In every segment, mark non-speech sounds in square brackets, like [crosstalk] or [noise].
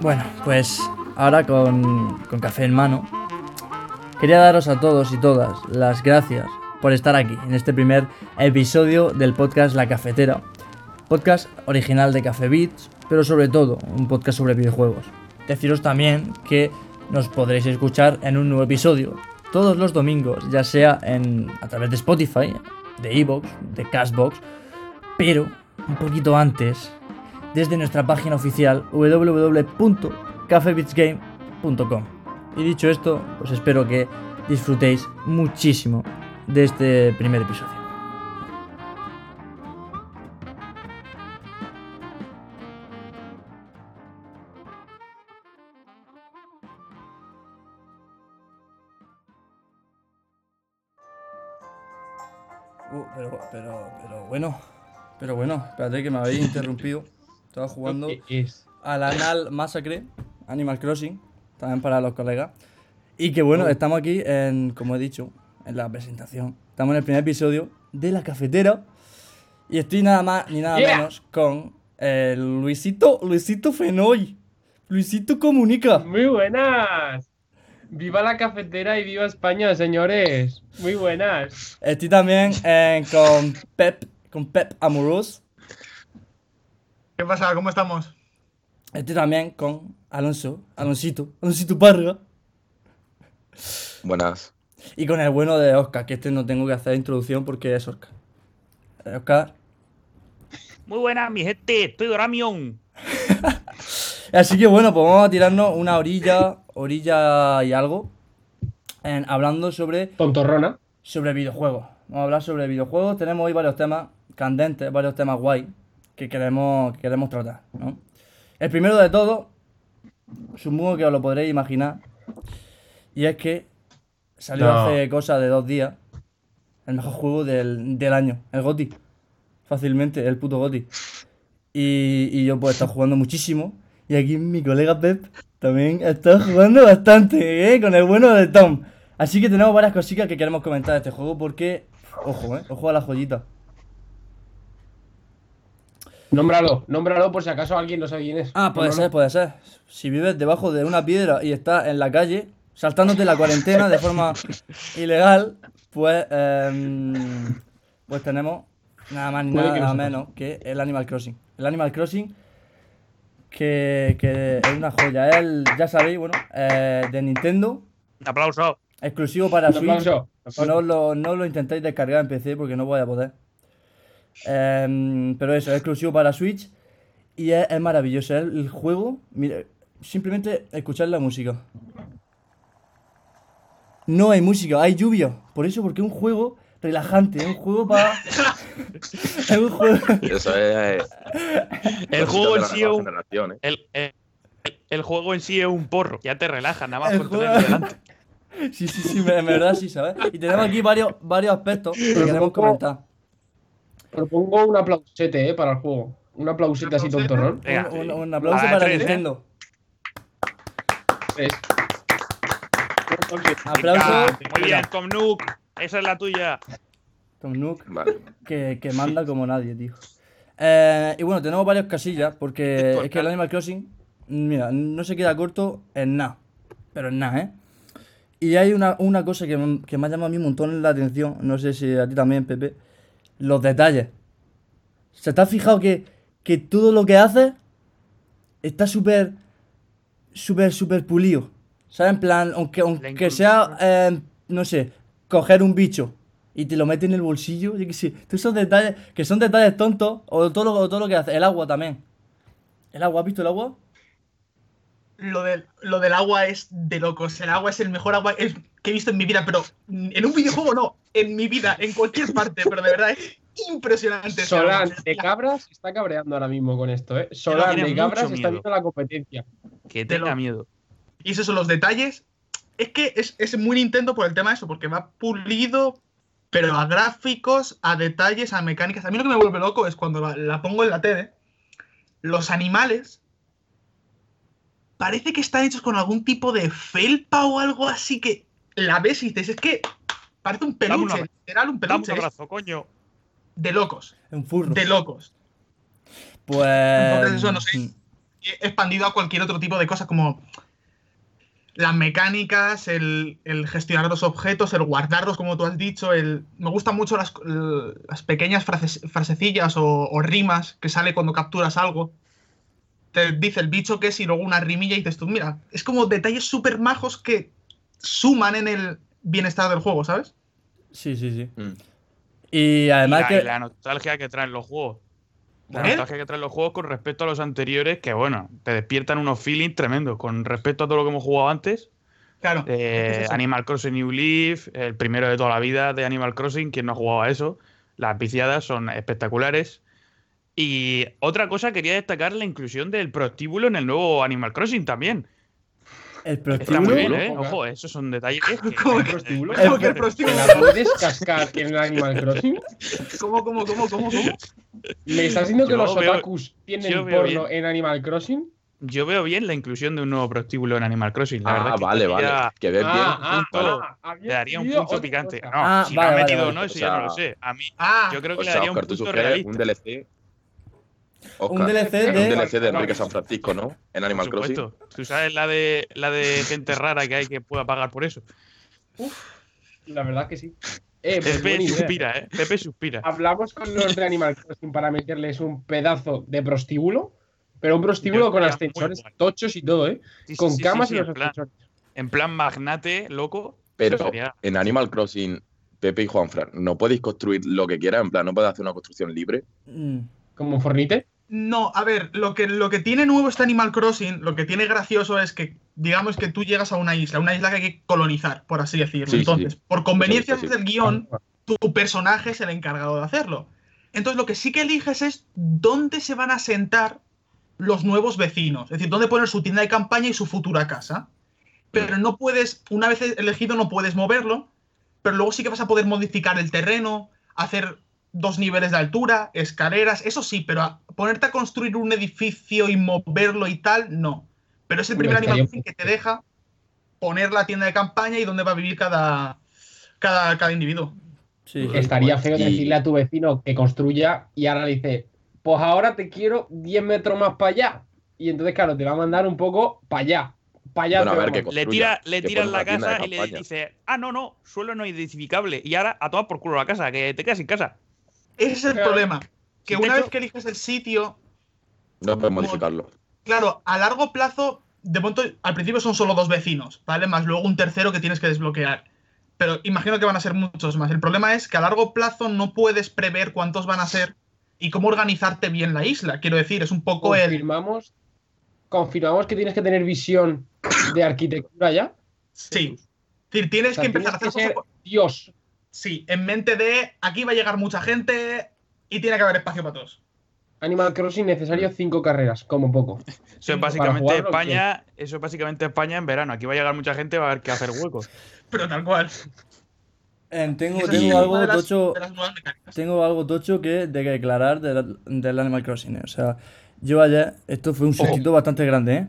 Bueno, pues ahora con, con café en mano, quería daros a todos y todas las gracias por estar aquí en este primer episodio del podcast La Cafetera. Podcast original de Café Beats, pero sobre todo un podcast sobre videojuegos. Deciros también que nos podréis escuchar en un nuevo episodio todos los domingos, ya sea en, a través de Spotify, de Evox, de Cashbox, pero un poquito antes, desde nuestra página oficial www.cafebeatsgame.com. Y dicho esto, pues espero que disfrutéis muchísimo de este primer episodio. Uh, pero, pero, pero bueno, pero bueno, espérate que me habéis [laughs] interrumpido. Estaba jugando al Anal Massacre, Animal Crossing, también para los colegas. Y que bueno, Oh. estamos aquí en, como he dicho, en la presentación. Estamos en el primer episodio de La Cafetera. Y estoy nada más ni nada Yeah. menos con eh, Luisito, Luisito Fenoy. Luisito Comunica. Muy buenas. Viva la cafetera y viva España, señores. Muy buenas. Estoy también eh, con Pep, con Pep Amoros. ¿Qué pasa? ¿Cómo estamos? Estoy también con Alonso, Alonsito, Alonsito Parga. Buenas. Y con el bueno de Oscar, que este no tengo que hacer introducción porque es Oscar. Eh, Oscar. Muy buenas, mi gente, estoy Doramion. [laughs] Así que bueno, pues vamos a tirarnos una orilla, orilla y algo, en- hablando sobre, Tontorrona. sobre videojuegos. Vamos a hablar sobre videojuegos. Tenemos hoy varios temas candentes, varios temas guay que queremos, que queremos tratar, ¿no? El primero de todos, supongo que os lo podréis imaginar, y es que salió No. hace cosa de dos días el mejor juego del, del año, el GOTY. Fácilmente, el puto GOTY. Y, y yo pues he estado jugando muchísimo. Y aquí mi colega Pep también está jugando bastante, ¿eh? Con el bueno de Tom. Así que tenemos varias cositas que queremos comentar de este juego porque... Ojo, ¿eh? Ojo a la joyita. Nómbralo, nómbralo por si acaso alguien no sabe quién es. Ah, puede Nómbralo. ser, puede ser. Si vives debajo de una piedra y estás en la calle, saltándote la cuarentena de forma [laughs] ilegal, pues... em, pues tenemos nada más ni nada, nada menos que el Animal Crossing. El Animal Crossing que, que es una joya. Es el, ya sabéis, bueno, eh, de Nintendo, Un aplauso. exclusivo para Switch. aplauso. No lo, no lo intentéis descargar en PC porque no voy a poder. Em, pero eso, es exclusivo para Switch y es, es maravilloso. El, el juego, mira, simplemente escuchar la música. No hay música, hay lluvia. Por eso, porque es un juego relajante, es un juego para. [laughs] es un juego. Eso es. El cositas juego de en sí es un, ¿eh? el, el- el juego en sí es un porro. Ya te relajas nada más El por juego- tenerlo delante. [laughs] Sí, sí, sí, en verdad sí, ¿sabes? Y tenemos aquí varios, varios aspectos que queremos comentar. Propongo un aplausete, eh, para el juego. Un aplausete así tontorrón. Venga, Un, un- un aplauso para tres, ¿eh? Nintendo. Es. Aplauso. Muy bien, Tom Nook. Esa es la tuya. Tom Nook. Vale. que, que manda como nadie, tío. Eh, y bueno, tenemos varias casillas, porque es que el Animal Crossing, mira, no se queda corto en nada. Pero en nada, ¿eh? Y hay una, una cosa que, que me ha llamado a mí un montón la atención, no sé si a ti también, Pepe, los detalles. ¿Se te ha fijado que, que todo lo que hace está súper, súper, súper pulido? ¿Sabes? En plan, aunque, aunque sea, eh, no sé, coger un bicho y te lo mete en el bolsillo, yo qué sé. Todos esos detalles, que son detalles tontos, o todo lo, o todo lo que hace. El agua también. ¿El agua? ¿Has visto el agua? Lo del, lo del agua es de locos. El agua es el mejor agua que he visto en mi vida, pero en un videojuego no, en mi vida, en cualquier parte, pero de verdad es impresionante. Solán de Cabras está cabreando ahora mismo con esto, eh. Solán de Cabras está viendo la competencia. Que Te lo- tenga miedo. Y esos son los detalles. Es que es, es muy Nintendo por el tema de eso, porque va pulido, pero a gráficos, a detalles, a mecánicas. A mí lo que me vuelve loco es cuando la, la pongo en la tele, los animales parece que están hechos con algún tipo de felpa o algo así que la ves y dices, es que parece un peluche, abrazo. literal un Dame un peluche. es abrazo, coño. de locos, En furro. de locos. Pues. Entonces, eso no sé. mm, he expandido a cualquier otro tipo de cosas como las mecánicas, el, el gestionar los objetos, el guardarlos, como tú has dicho. El, me gustan mucho las, pequeñas frases- frasecillas o, o rimas que sale cuando capturas algo. Te dice el bicho que es y luego una rimilla y dices tú, mira, es como detalles súper majos que suman en el bienestar del juego, ¿sabes? Sí, sí, sí. Mm. Y Y además la, que. y la nostalgia que traen los juegos. La ¿Eh? nostalgia que traen los juegos con respecto a los anteriores, que bueno, te despiertan unos feelings tremendos. Con respecto a todo lo que hemos jugado antes, Claro. eh, es. Animal Crossing New Leaf, el primero de toda la vida de Animal Crossing, quien no ha jugado a eso, las viciadas son espectaculares. Y otra cosa, quería destacar la inclusión del prostíbulo en el nuevo Animal Crossing también. El Está muy prostíbulo. bien, ¿eh? Ojo, esos son detalles que... [laughs] ¿Cómo ¿El que- prostíbulo? ¿Cómo que el ¿Te prostíbulo? la puedes cascar en el Animal Crossing? ¿Cómo, cómo, cómo, cómo, cómo? ¿Me estás diciendo que Yo los veo- otakus tienen porno en Animal Crossing? Yo veo bien la inclusión de un nuevo prostíbulo en Animal Crossing. La verdad Ah, que vale, daría- vale. Que ves bien. ah, punto- ah, había Le daría un punto picante. No, Ah, si vale, lo ha vale, metido o vale. no, eso O ya no sea, lo sé. A mí, Ah, yo creo que O le sea, daría Oscar, un punto realista. un DLC. Oscar, Un DLC un de. DLC de Enrique San Francisco, ¿no? En Por Animal Crossing. Tú sabes la de, la de gente rara que hay que pueda pagar por eso. La verdad que sí. Eh, pues Pepe suspira, ¿eh? Pepe suspira. Hablamos con los de Animal Crossing para meterles un pedazo de prostíbulo, pero un prostíbulo Yo con ascensores tochos y todo, ¿eh? Sí, sí, Con sí, camas sí, y los en plan, ascensores. en plan magnate, loco. Pero sería- en Animal Crossing, Pepe y Juanfran, ¿no podéis construir lo que quieras? En plan, ¿no podéis hacer una construcción libre? Como un fornite. No, a ver, lo que, lo que tiene nuevo este Animal Crossing, lo que tiene gracioso es que, digamos que tú llegas a una isla, una isla que hay que colonizar, por así decirlo. Sí, Entonces, sí. por conveniencias del guion, tu personaje es el encargado de hacerlo. Entonces, lo que sí que eliges es dónde se van a sentar los nuevos vecinos, es decir, dónde poner su tienda de campaña y su futura casa. Pero no puedes, una vez elegido, no puedes moverlo, pero luego sí que vas a poder modificar el terreno, hacer dos niveles de altura, escaleras, eso sí, pero a- ponerte a construir un edificio y moverlo y tal, no. Pero es el primer Animal que te deja poner la tienda de campaña y dónde va a vivir cada, cada, cada individuo. sí. Estaría feo Y- decirle a tu vecino que construya y ahora le dice, pues ahora te quiero 10 metros más para allá. Y entonces, claro, te va a mandar un poco para allá. Para allá. Bueno, a ver, que. Le tira, le pone la casa y le dice, ah, no, no, suelo no identificable. Y ahora a tomar por culo la casa, que te quedas sin casa. Ese es el Claro. problema. Que Sí, una vez que eliges el sitio, No puedes modificarlo. claro, a largo plazo, de pronto, al principio son solo dos vecinos, ¿vale? Más luego un tercero que tienes que desbloquear. Pero imagino que van a ser muchos más. El problema es que a largo plazo no puedes prever cuántos van a ser y cómo organizarte bien la isla. Quiero decir, es un poco el. Confirmamos, que tienes que tener visión de arquitectura ya. Sí. Es decir, tienes O sea, que empezar a hacer que cosas. ser Dios. Sí, en mente de aquí va a llegar mucha gente y tiene que haber espacio para todos. Animal Crossing necesario cinco carreras, como poco. Eso es básicamente España, eso es básicamente España en verano. Aquí va a llegar mucha gente, va a haber que hacer huecos. [laughs] Pero tal cual. Em, tengo algo de las- tocho. de. Tengo algo tocho que de que declarar del, del Animal Crossing. eh. O sea, yo ayer, esto fue un sustito bastante grande, ¿eh?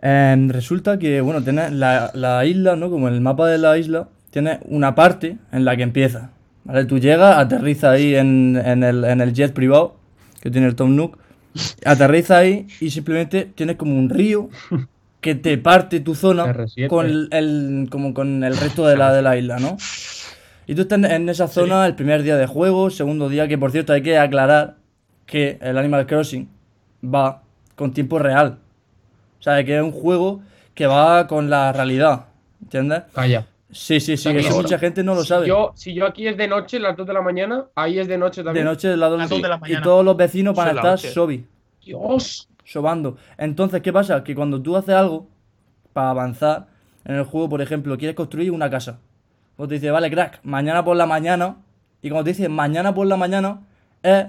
Em, resulta que, bueno, tiene la, la isla, ¿no? Como el mapa de la isla, tiene una parte en la que empieza. ¿Vale? Tú llegas, aterriza ahí en, en el, en el jet privado que tiene el Tom Nook, aterriza ahí y simplemente tienes como un río que te parte tu zona R7. con el, el- como con el resto de la, de la isla, ¿no? Y tú estás en- en esa zona el primer día de juego, segundo día, que por cierto hay que aclarar que el Animal Crossing va con tiempo real. O sea, que es un juego que va con la realidad. ¿Entiendes? Calla. Sí, sí, sí, eso mucha gente no lo sabe. Yo, si yo aquí es de noche, las 2 de la mañana, ahí es de noche De también. noche del lado Las dos de la Y mañana. todos los vecinos van a estar sobi, Dios. sobando. Entonces, ¿qué pasa? Que cuando tú haces algo para avanzar en el juego, por ejemplo, quieres construir una casa. Pues te dice, vale, crack, mañana por la mañana. Y cuando te dice mañana por la mañana, es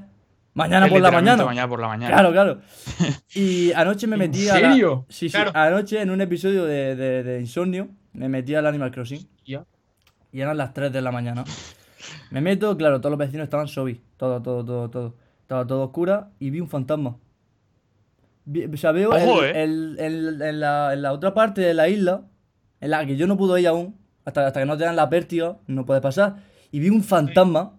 mañana Es por la mañana. mañana por la mañana. Claro, claro. [laughs] Y anoche me ¿En metí a la- serio? Sí, sí. Claro. Anoche en un episodio de, de, de Insomnio me metí al Animal Crossing Ya. y eran las 3 de la mañana. Me meto, claro, todos los vecinos estaban sobi. Todo, todo, todo, todo. Estaba todo oscura y vi un fantasma. Vi- o sea, veo Ojo, el- eh. el- el- en, la, en la otra parte de la isla, en la que yo no pude ir aún, hasta, hasta que no te dan la pértiga, no puedes pasar. Y vi un fantasma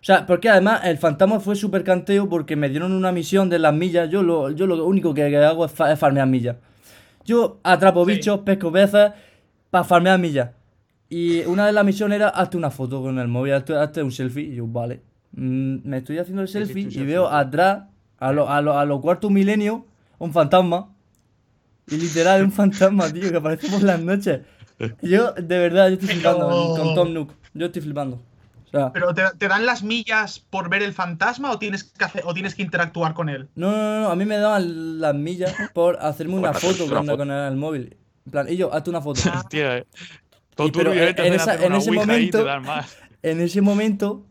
O sea, porque además el fantasma fue súper canteo porque me dieron una misión de las millas. Yo lo, yo lo único que, que hago es, fa- es farmear millas. Yo atrapo Sí. bichos, pesco veces para farmear millas. Y una de las misiones era hazte una foto con el móvil, hazte, hazte un selfie. Y yo, vale. Mm, me estoy haciendo el selfie y veo atrás, a los a lo, a lo cuartos milenios, un fantasma. Y literal, un fantasma, tío, que aparece por las noches. Yo, de verdad, yo estoy flipando con Tom Nook. Yo estoy flipando. O sea, ¿Pero te, te dan las millas por ver el fantasma o tienes que, hacer, o tienes que interactuar con él? no, no, no, no, a mí me daban las millas por hacerme una foto una con, foto. con el móvil. En plan, y yo, hazte una foto. [laughs] Hostia, eh. Todo Y pero turbio, eh, en- te en esa- ese momento-. En ese momento,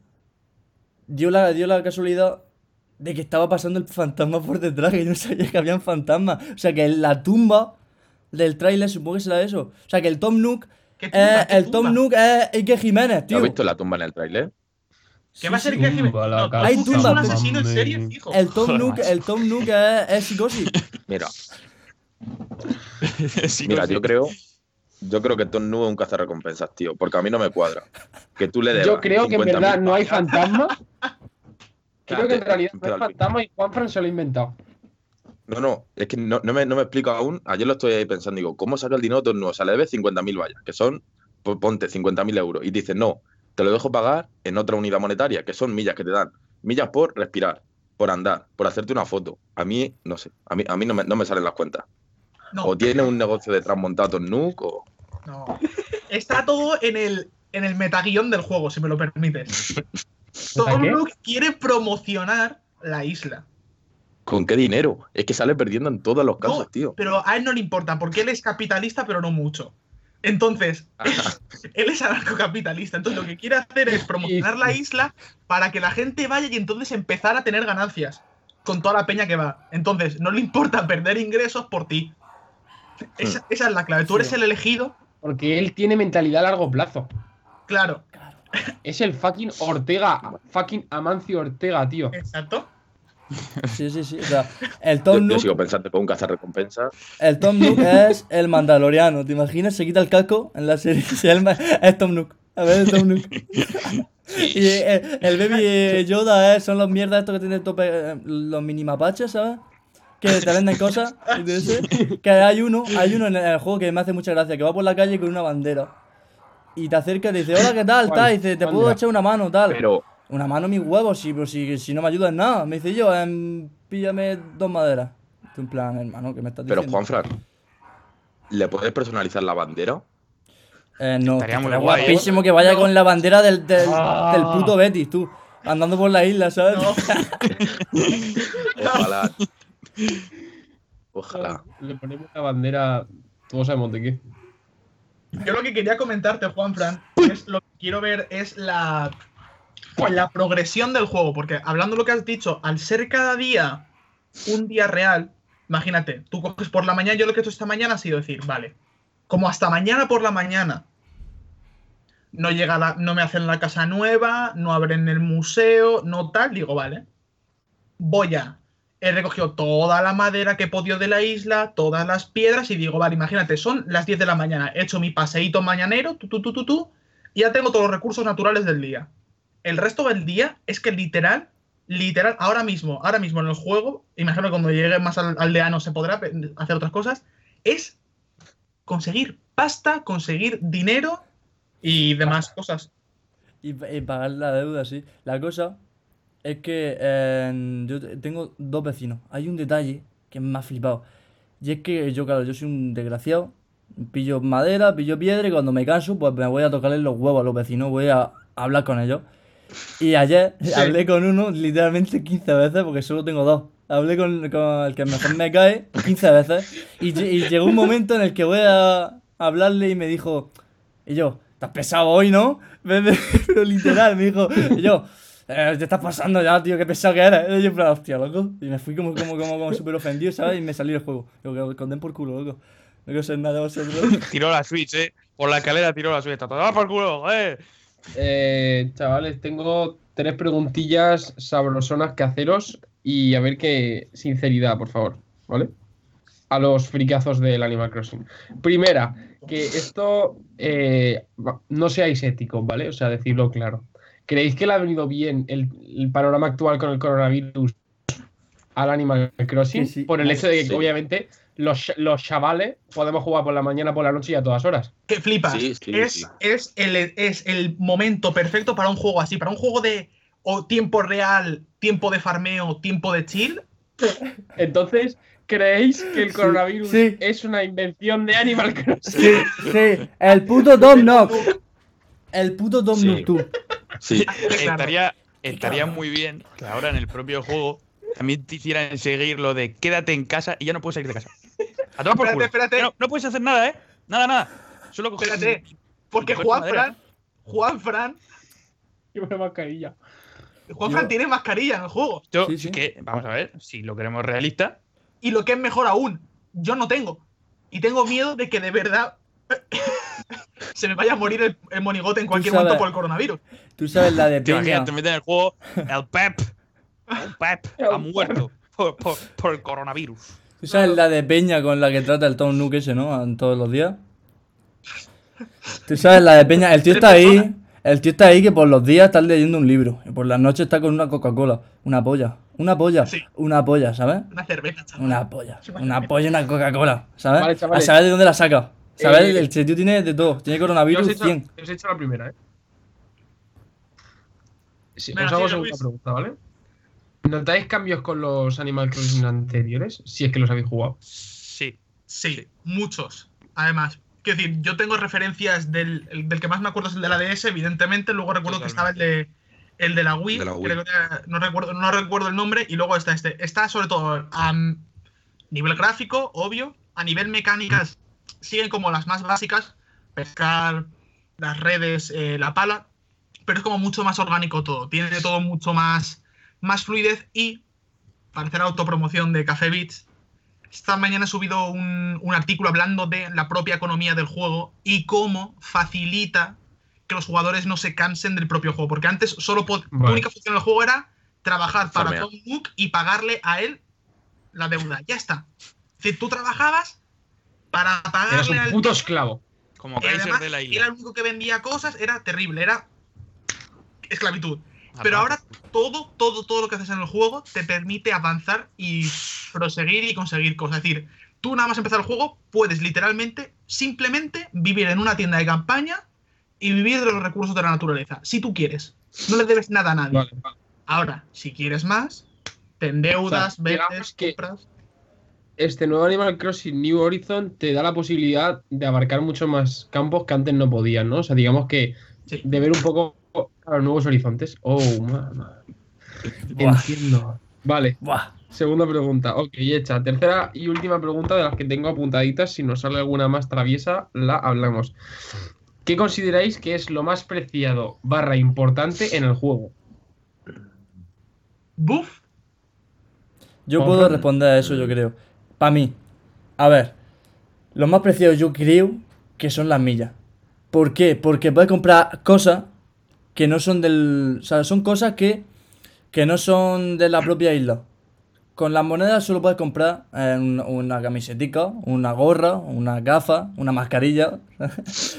dio la, dio la casualidad de que estaba pasando el fantasma por detrás, que yo no sabía que había un fantasma. O sea, que la tumba del tráiler supongo que será eso. O sea, que el Tom Nook, ¿Qué tumba? es- ¿Qué el tumba? Tom Nook es Ike Jiménez, ¿Has tío. visto la tumba en el tráiler? ¿Qué va a ser que Jiménez? No, Hay Tom Nook tumba, es un asesino en serie, fijo. El Tom Nook, el Tom Nook es, es psicosis. Mira, [laughs] mira, yo creo, yo creo que Tom Nook es un cazarrecompensas, tío, porque a mí no me cuadra. Que tú le Yo creo que en verdad no hay fantasma. Creo que en realidad no hay fantasma y Juanfran se lo ha inventado. No, no, es que no, no me, no me explico aún. Ayer lo estoy ahí pensando, digo, ¿cómo saca el dinero Tom Nook? O sea, le debes 50.000 vallas, que son, pues, ponte, 50.000 euros. Y dices, no, te lo dejo pagar en otra unidad monetaria, que son millas que te dan. Millas por respirar, por andar, por hacerte una foto. A mí, no sé, a mí, a mí no, me, no me salen las cuentas. No, O tiene un negocio detrás montado Tom Nook, o... no. Está todo en el, en el metaguión del juego, si me lo permites. [laughs] Tom? Nook quiere promocionar la isla. ¿Con qué dinero? Es que sale perdiendo en todos los casos, No, tío. Pero a él no le importa, porque él es capitalista, pero no mucho. Entonces, [laughs] él es anarcocapitalista. Entonces, lo que quiere hacer es promocionar la isla para que la gente vaya y entonces empezar a tener ganancias con toda la peña que va. Entonces, no le importa perder ingresos por ti. Esa, esa es la clave. Tú eres el elegido, Porque él tiene mentalidad a largo plazo. claro. Es el fucking Ortega. Fucking Amancio Ortega, tío. Exacto. Sí, sí, sí. O sea, el Yo, Tom yo Nook, sigo pensando que un cazarrecompensas. el Tom Nook [laughs] es el mandaloriano. ¿Te imaginas? Se quita el casco en la serie. [laughs] el es Tom Nook. A ver, es Tom Nook. [laughs] y el, el Baby Yoda es, son los mierdas estos que tienen tope, eh, los mini mapaches, ¿sabes? Que te venden cosas. y de ese, que hay uno, hay uno en el juego que me hace mucha gracia, que va por la calle con una bandera. Y te acerca y te dice, hola, ¿qué tal? Tal? Y dice, te puedo echar una mano, tal. Pero, Una mano mis huevos, si, pero si, si no me ayudas en nada. Me dice yo, em, píllame dos maderas. En plan, hermano, ¿qué me estás pero diciendo? Juanfran, ¿le puedes personalizar la bandera? Eh, no, Estaría que muy ¿eh? guapísimo que vaya No. con la bandera del, del, Ah. del puto Betis, tú. Andando por la isla, ¿sabes? No. [laughs] Ojalá. Ojalá. Le ponemos una bandera. Todos sabemos de qué. Yo lo que quería comentarte, Juanfran, es lo que quiero ver es la, la progresión del juego. Porque hablando de lo que has dicho, al ser cada día un día real, imagínate, tú coges por la mañana, yo lo que he hecho esta mañana ha sido decir, vale, como hasta mañana por la mañana no llega la, no me hacen la casa nueva, no abren el museo, no tal, digo, vale. Voy a. He recogido toda la madera que he podido de la isla, todas las piedras, y digo, vale, imagínate, son las 10 de la mañana. He hecho mi paseíto mañanero, tú, tú, tú, tú, tú, y ya tengo todos los recursos naturales del día. El resto del día es que literal, literal, ahora mismo, ahora mismo en el juego, imagino que cuando llegue más al aldeano se podrá hacer otras cosas, es conseguir pasta, conseguir dinero y demás cosas. Y, pa- y pagar la deuda, sí. La cosa es que eh, yo te- tengo dos vecinos. Hay un detalle que me ha flipado. Y es que yo, claro, yo soy un desgraciado. Pillo madera, pillo piedra y cuando me canso, pues me voy a tocarle los huevos a los vecinos. Voy a hablar con ellos. Y ayer [laughs] hablé con uno literalmente 15 veces porque solo tengo dos. Hablé con, con el que mejor me cae 15 veces. Y, y llegó un momento en el que voy a hablarle y me dijo... Y yo, estás pesado hoy, ¿no? [laughs] Pero literal, me dijo, y yo, eh, te estás pasando ya, tío, qué pesado que eres. Y yo, plan, hostia, loco. Y me fui como, como, como, como súper ofendido, ¿sabes? Y me salí del juego. Digo, que conden por culo, loco. No quiero ser nada de vosotros. [laughs] Tiró la Switch, eh. Por la escalera tiró la Switch. Está todo ¡Ah, por culo, eh. Eh, chavales, tengo tres preguntillas sabrosonas que haceros y a ver qué sinceridad, por favor, ¿vale? A los fricazos del Animal Crossing. Primera, que esto eh, no seáis éticos, ¿vale? O sea, decirlo claro. ¿creéis que le ha venido bien el, el panorama actual con el coronavirus al Animal Crossing? Sí, sí. Por el hecho de que, Sí. obviamente, los, los chavales podemos jugar por la mañana, por la noche y a todas horas. Que flipas. Sí, sí, es, sí. Es, el, es el momento perfecto para un juego así, para un juego de o tiempo real, tiempo de farmeo, tiempo de chill. Entonces, ¿creéis que el coronavirus sí. es una invención de Animal Crossing? Sí, sí. El puto Dom Knock. El puto Dom. Knock, tú. Sí, Claro. Estaría, estaría muy bien que ahora en el propio juego también te hicieran seguir lo de quédate en casa y ya no puedes salir de casa. A tomar por Espérate, culo. espérate. No, no puedes hacer nada, ¿eh? Nada, nada. Solo coger- Espérate, Porque Juan. Fran, Juan Fran, Y una mascarilla. Juan Fran tiene mascarilla en el juego. Yo, Sí, sí. que, vamos a ver, si lo queremos realista, Y lo que es mejor aún, yo no tengo. Y tengo miedo de que de verdad [laughs] se me vaya a morir el, el monigote en cualquier sabes. momento por el coronavirus. Tú sabes la de [laughs] te imaginas, Peña. te meten en el juego, el Pep, el Pep [laughs] ha muerto por, por- por el coronavirus. Tú sabes la de Peña con la que trata el Tom Nook ese, ¿no? En todos los días. Tú sabes la de Peña. El tío está ahí. El tío está ahí que por los días está leyendo un libro. Y por las noches está con una Coca-Cola. Una polla. Una polla. Sí. Una polla, ¿sabes? Una cerveza, chaval. Una polla. Una polla y una Coca-Cola. ¿Sabes? Vale, chavales. A saber de dónde la saca. ¿Sabes? Eh, el tío tiene de todo. Tiene coronavirus os he, hecho, 100. os he hecho la primera, ¿eh? Sí, Venga, os hago segunda pregunta, ¿vale? ¿Notáis cambios con los Animal Crossing anteriores? Si es que los habéis jugado. Sí. Sí, Sí. muchos. Además, quiero decir, yo tengo referencias del, el- del que más me acuerdo es el de la DS, evidentemente. Luego recuerdo que estaba el de, el de la Wii. De la Wii. creo que era- no, recuerdo, no recuerdo el nombre. Y luego está este. Está sobre todo a nivel gráfico, obvio. A nivel mecánicas, siguen como las más básicas: pescar, las redes, eh, la pala. Pero es como mucho más orgánico todo. Tiene todo mucho más, más fluidez y, para hacer autopromoción de Café Beats, esta mañana he subido un, un artículo hablando de la propia economía del juego y cómo facilita que los jugadores no se cansen del propio juego. Porque antes solo Vale. única función del juego era trabajar para. Tom Nook y pagarle a él la deuda. Ya está. Es decir, tú trabajabas para Eras pagarle un al puto esclavo. Como Kaiser además, de la era isla. el único que vendía cosas, era terrible, era esclavitud. Pero ahora todo, todo, todo lo que haces en el juego te permite avanzar y proseguir y conseguir cosas. Es decir, tú nada más empezar el juego puedes literalmente, simplemente vivir en una tienda de campaña y vivir de los recursos de la naturaleza. Si tú quieres. No le debes nada a nadie. Vale, vale. Ahora, si quieres más, te endeudas, O sea, vendes, que- compras. Este nuevo Animal Crossing New Horizon te da la posibilidad de abarcar muchos más campos que antes no podían, ¿no? O sea, digamos que Sí. de ver un poco a los nuevos horizontes. Oh, mamá. Entiendo. Vale, Buah. segunda pregunta. Ok, hecha. Tercera y última pregunta de las que tengo apuntaditas. Si nos sale alguna más traviesa, la hablamos. ¿Qué consideráis que es lo más preciado barra importante en el juego? Buff, Yo puedo responder a eso, yo creo. Para mí. A ver. Lo más preciado yo creo que son las millas. ¿Por qué? Porque puedes comprar cosas que no son del... O sea, son cosas que, que no son de la propia isla. Con las monedas solo puedes comprar eh, un- una camisetica, una gorra, una gafa, una mascarilla. [laughs]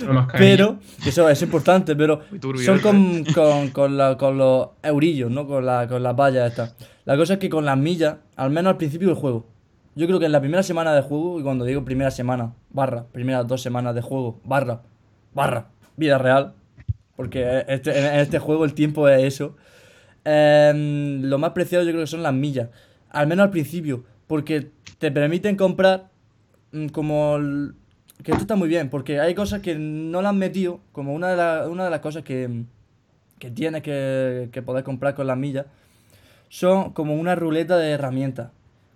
Una mascarilla. Pero, eso es importante, pero turbio son eso, con, con, con, la- con los eurillos, ¿no? Con, la, con las vallas estas. La cosa es que con las millas, al menos al principio del juego, yo creo que en la primera semana de juego, y cuando digo primera semana, barra, primeras dos semanas de juego, barra, barra, vida real, porque este- en este juego el tiempo es eso, em, lo más preciado yo creo que son las millas, al menos al principio, porque te permiten comprar mm, como... que esto está muy bien, porque hay cosas que no las han metido, como una de, una de las cosas que, que tienes que, que poder comprar con las millas, son como una ruleta de herramientas.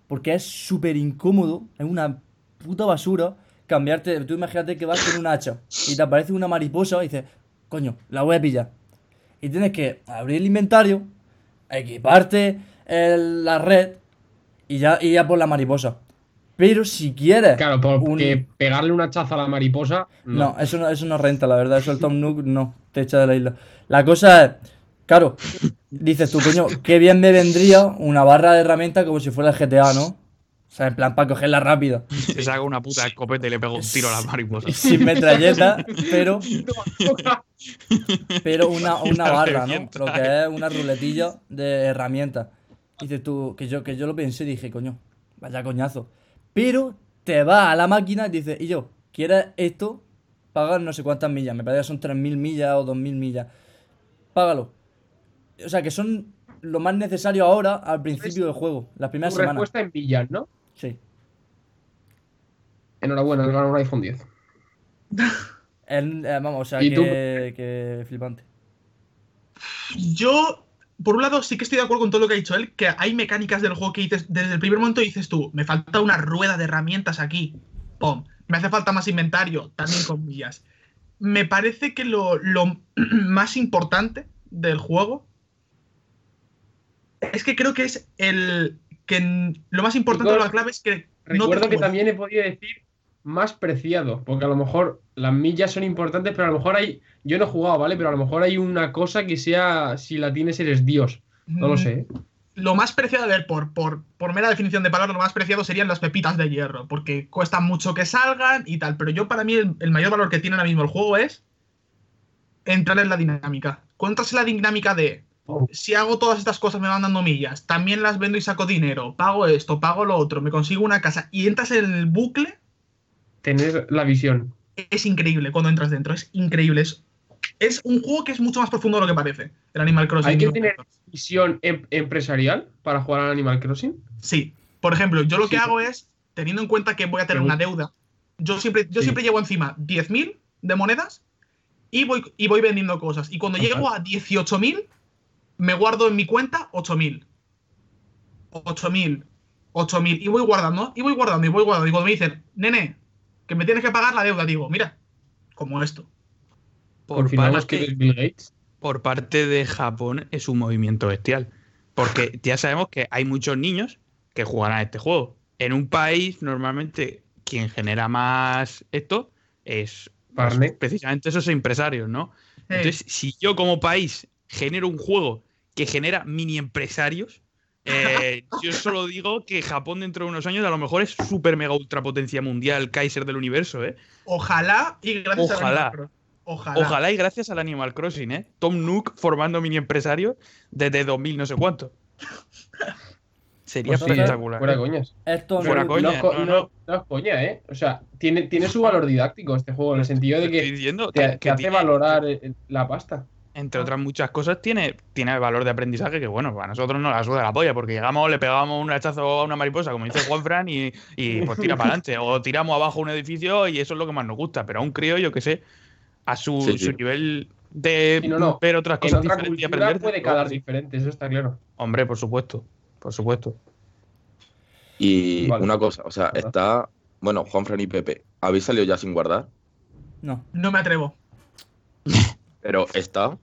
Porque es súper incómodo, es una puta basura cambiarte. Tú imagínate que vas con un hacha y te aparece una mariposa y dices, coño, la voy a pillar. Y tienes que abrir el inventario, equiparte el- la red y ya, ya por la mariposa. Pero si quieres. Claro, porque un- pegarle una chaza a la mariposa. no, eso no, eso no renta, la verdad. Eso el Tom [laughs] Nook no, te echa de la isla. La cosa es, claro, dices tú, coño, qué bien me vendría una barra de herramientas como si fuera el GTA, ¿no? O sea, en plan para cogerla rápido. Se saca una puta escopeta y le pega un tiro a las mariposas. [laughs] Sin metralleta, pero, [laughs] pero una, una barra, ¿no? Lo que es una ruletilla de herramientas. Dices tú, que yo, que yo lo pensé y dije, coño, vaya coñazo. Pero te vas a la máquina y dices, y yo, ¿quieres esto? Pagar no sé cuántas millas. Me parece que son 3.000 millas o 2.000 millas. Págalo. O sea, que son lo más necesario ahora al principio del juego. Las primeras Tu semanas. respuesta en villas, ¿no? Sí. Enhorabuena, has ganado un iPhone 10. [laughs] El- eh, vamos, o sea, que, que flipante. Yo, por un lado, sí que estoy de acuerdo con todo lo que ha dicho él, que hay mecánicas del juego que dices, desde el primer momento dices tú, me falta una rueda de herramientas aquí. ¡Pum! Me hace falta más inventario, también con millas. Me parece que lo, lo [clears throat] más importante del juego es que creo que es el. Que lo más importante de la clave es que. no Recuerdo que jode. también he podido decir más preciado, porque a lo mejor las millas son importantes, pero a lo mejor hay. Yo no he jugado, ¿vale? Pero a lo mejor hay una cosa que sea. Si la tienes, eres Dios. No lo Mm, sé. Lo más preciado, a ver, por, por, por mera definición de palabra, lo más preciado serían las pepitas de hierro, porque cuesta mucho que salgan y tal. Pero yo, para mí, el, el mayor valor que tiene ahora mismo el juego es entrar en la dinámica. Entras en la dinámica de si hago todas estas cosas me van dando millas, también las vendo y saco dinero, pago esto, pago lo otro, me consigo una casa y entras en el bucle, Tener la visión. es increíble cuando entras dentro, es increíble. Es, es un juego que es mucho más profundo de lo que parece, el Animal Crossing. Hay que tener visión em- empresarial para jugar al Animal Crossing. Sí. Por ejemplo, yo lo que hago es, teniendo en cuenta que voy a tener una deuda, yo siempre, yo Sí. siempre llevo encima 10.000 de monedas y voy, y voy vendiendo cosas. Y cuando Ajá. llego a 18.000, me guardo en mi cuenta 8.000. 8.000. 8.000. Y voy guardando, y voy guardando, y voy guardando. Y cuando me dicen, nene, que me tienes que pagar la deuda, digo, mira, como esto. Por que parte, eres Bill Gates. por parte de Japón es un movimiento bestial. Porque ya sabemos que hay muchos niños que juegan a este juego. En un país, normalmente, quien genera más esto es pues, precisamente esos empresarios, ¿no? Entonces, si yo como país genero un juego que genera mini empresarios, eh, [laughs] yo solo digo que Japón dentro de unos años a lo mejor es super mega ultra potencia mundial, Kaiser del universo, ¿eh? ojalá y gracias Ojalá. a Animal Crossing. Ojalá. Ojalá y gracias al Animal Crossing, ¿eh? Tom Nook formando mini empresarios desde 2000 no sé cuánto. Sería Pues espectacular. Fuera ¿eh? coñas. Esto Fuera no- coña, no, es co- no, no- no. no es coña, ¿eh? O sea, tiene, tiene su valor didáctico este juego, en el sentido de que te, que, te hace tiene- valorar la pasta. Entre otras muchas cosas, tiene, tiene valor de aprendizaje que, bueno, a nosotros nos la suda la polla, porque llegamos, le pegamos un hachazo a una mariposa, como dice Juanfran, y, y pues tira para adelante. O tiramos abajo un edificio y eso es lo que más nos gusta. Pero a un crío, yo que sé, a su, Sí, sí. su nivel de Sí, no, no. ver otras cosas otra diferentes y cultura aprender. puede calar diferente, eso está claro. Hombre, por supuesto. Por supuesto. Y Vale. una cosa, o sea, está. Bueno, Juanfran y Pepe, ¿habéis salido ya sin guardar? No. No me atrevo. [laughs] Pero está.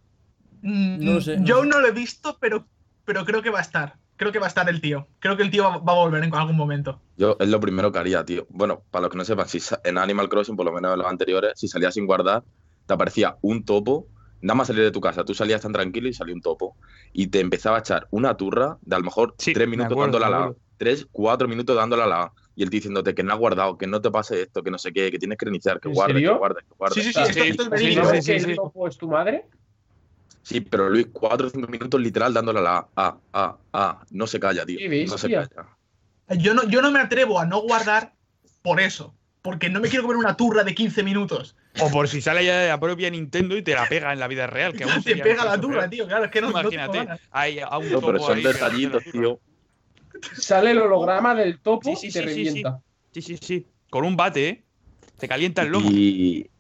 Mm, No lo sé, no Yo no lo he visto, pero, pero creo que va a estar. Creo que va a estar el tío. Creo que el tío va, va a volver en algún momento. Yo es lo primero que haría, tío. Bueno, para los que no sepan, si en Animal Crossing, por lo menos en los anteriores, si salías sin guardar, te aparecía un topo. Nada más salir de tu casa, tú salías tan tranquilo y salía un topo. Y te empezaba a echar una turra de a lo mejor Sí, tres me minutos acuerdo, dándole a la. Tres, cuatro minutos dándole a la. Y él diciéndote que no has guardado, que no te pase esto, que no sé qué, que tienes que reiniciar, que ¿En guardes, que guardes, que guardes. Sí, sí, O sí, sea, esto, sí, esto es sí, verídico. ¿No sí, ves sí, que sí. el topo es tu madre? Sí, pero Luis, cuatro o cinco minutos literal dándole a la A, A, A. No se calla, tío. No se calla. Yo no, yo no me atrevo a no guardar por eso. Porque no me quiero comer una turra de 15 minutos. O por si sale ya de la propia Nintendo y te la pega en la vida real. Que [laughs] aún Te pega la turra, peor. tío. Claro, es que no, Imagínate, hay a un No, pero topo son ahí detallitos, tío. Sale el holograma del topo Sí, sí, y te sí, sí, revienta. Sí, sí, sí. Con un bate, ¿eh? Te calienta el lomo. Y,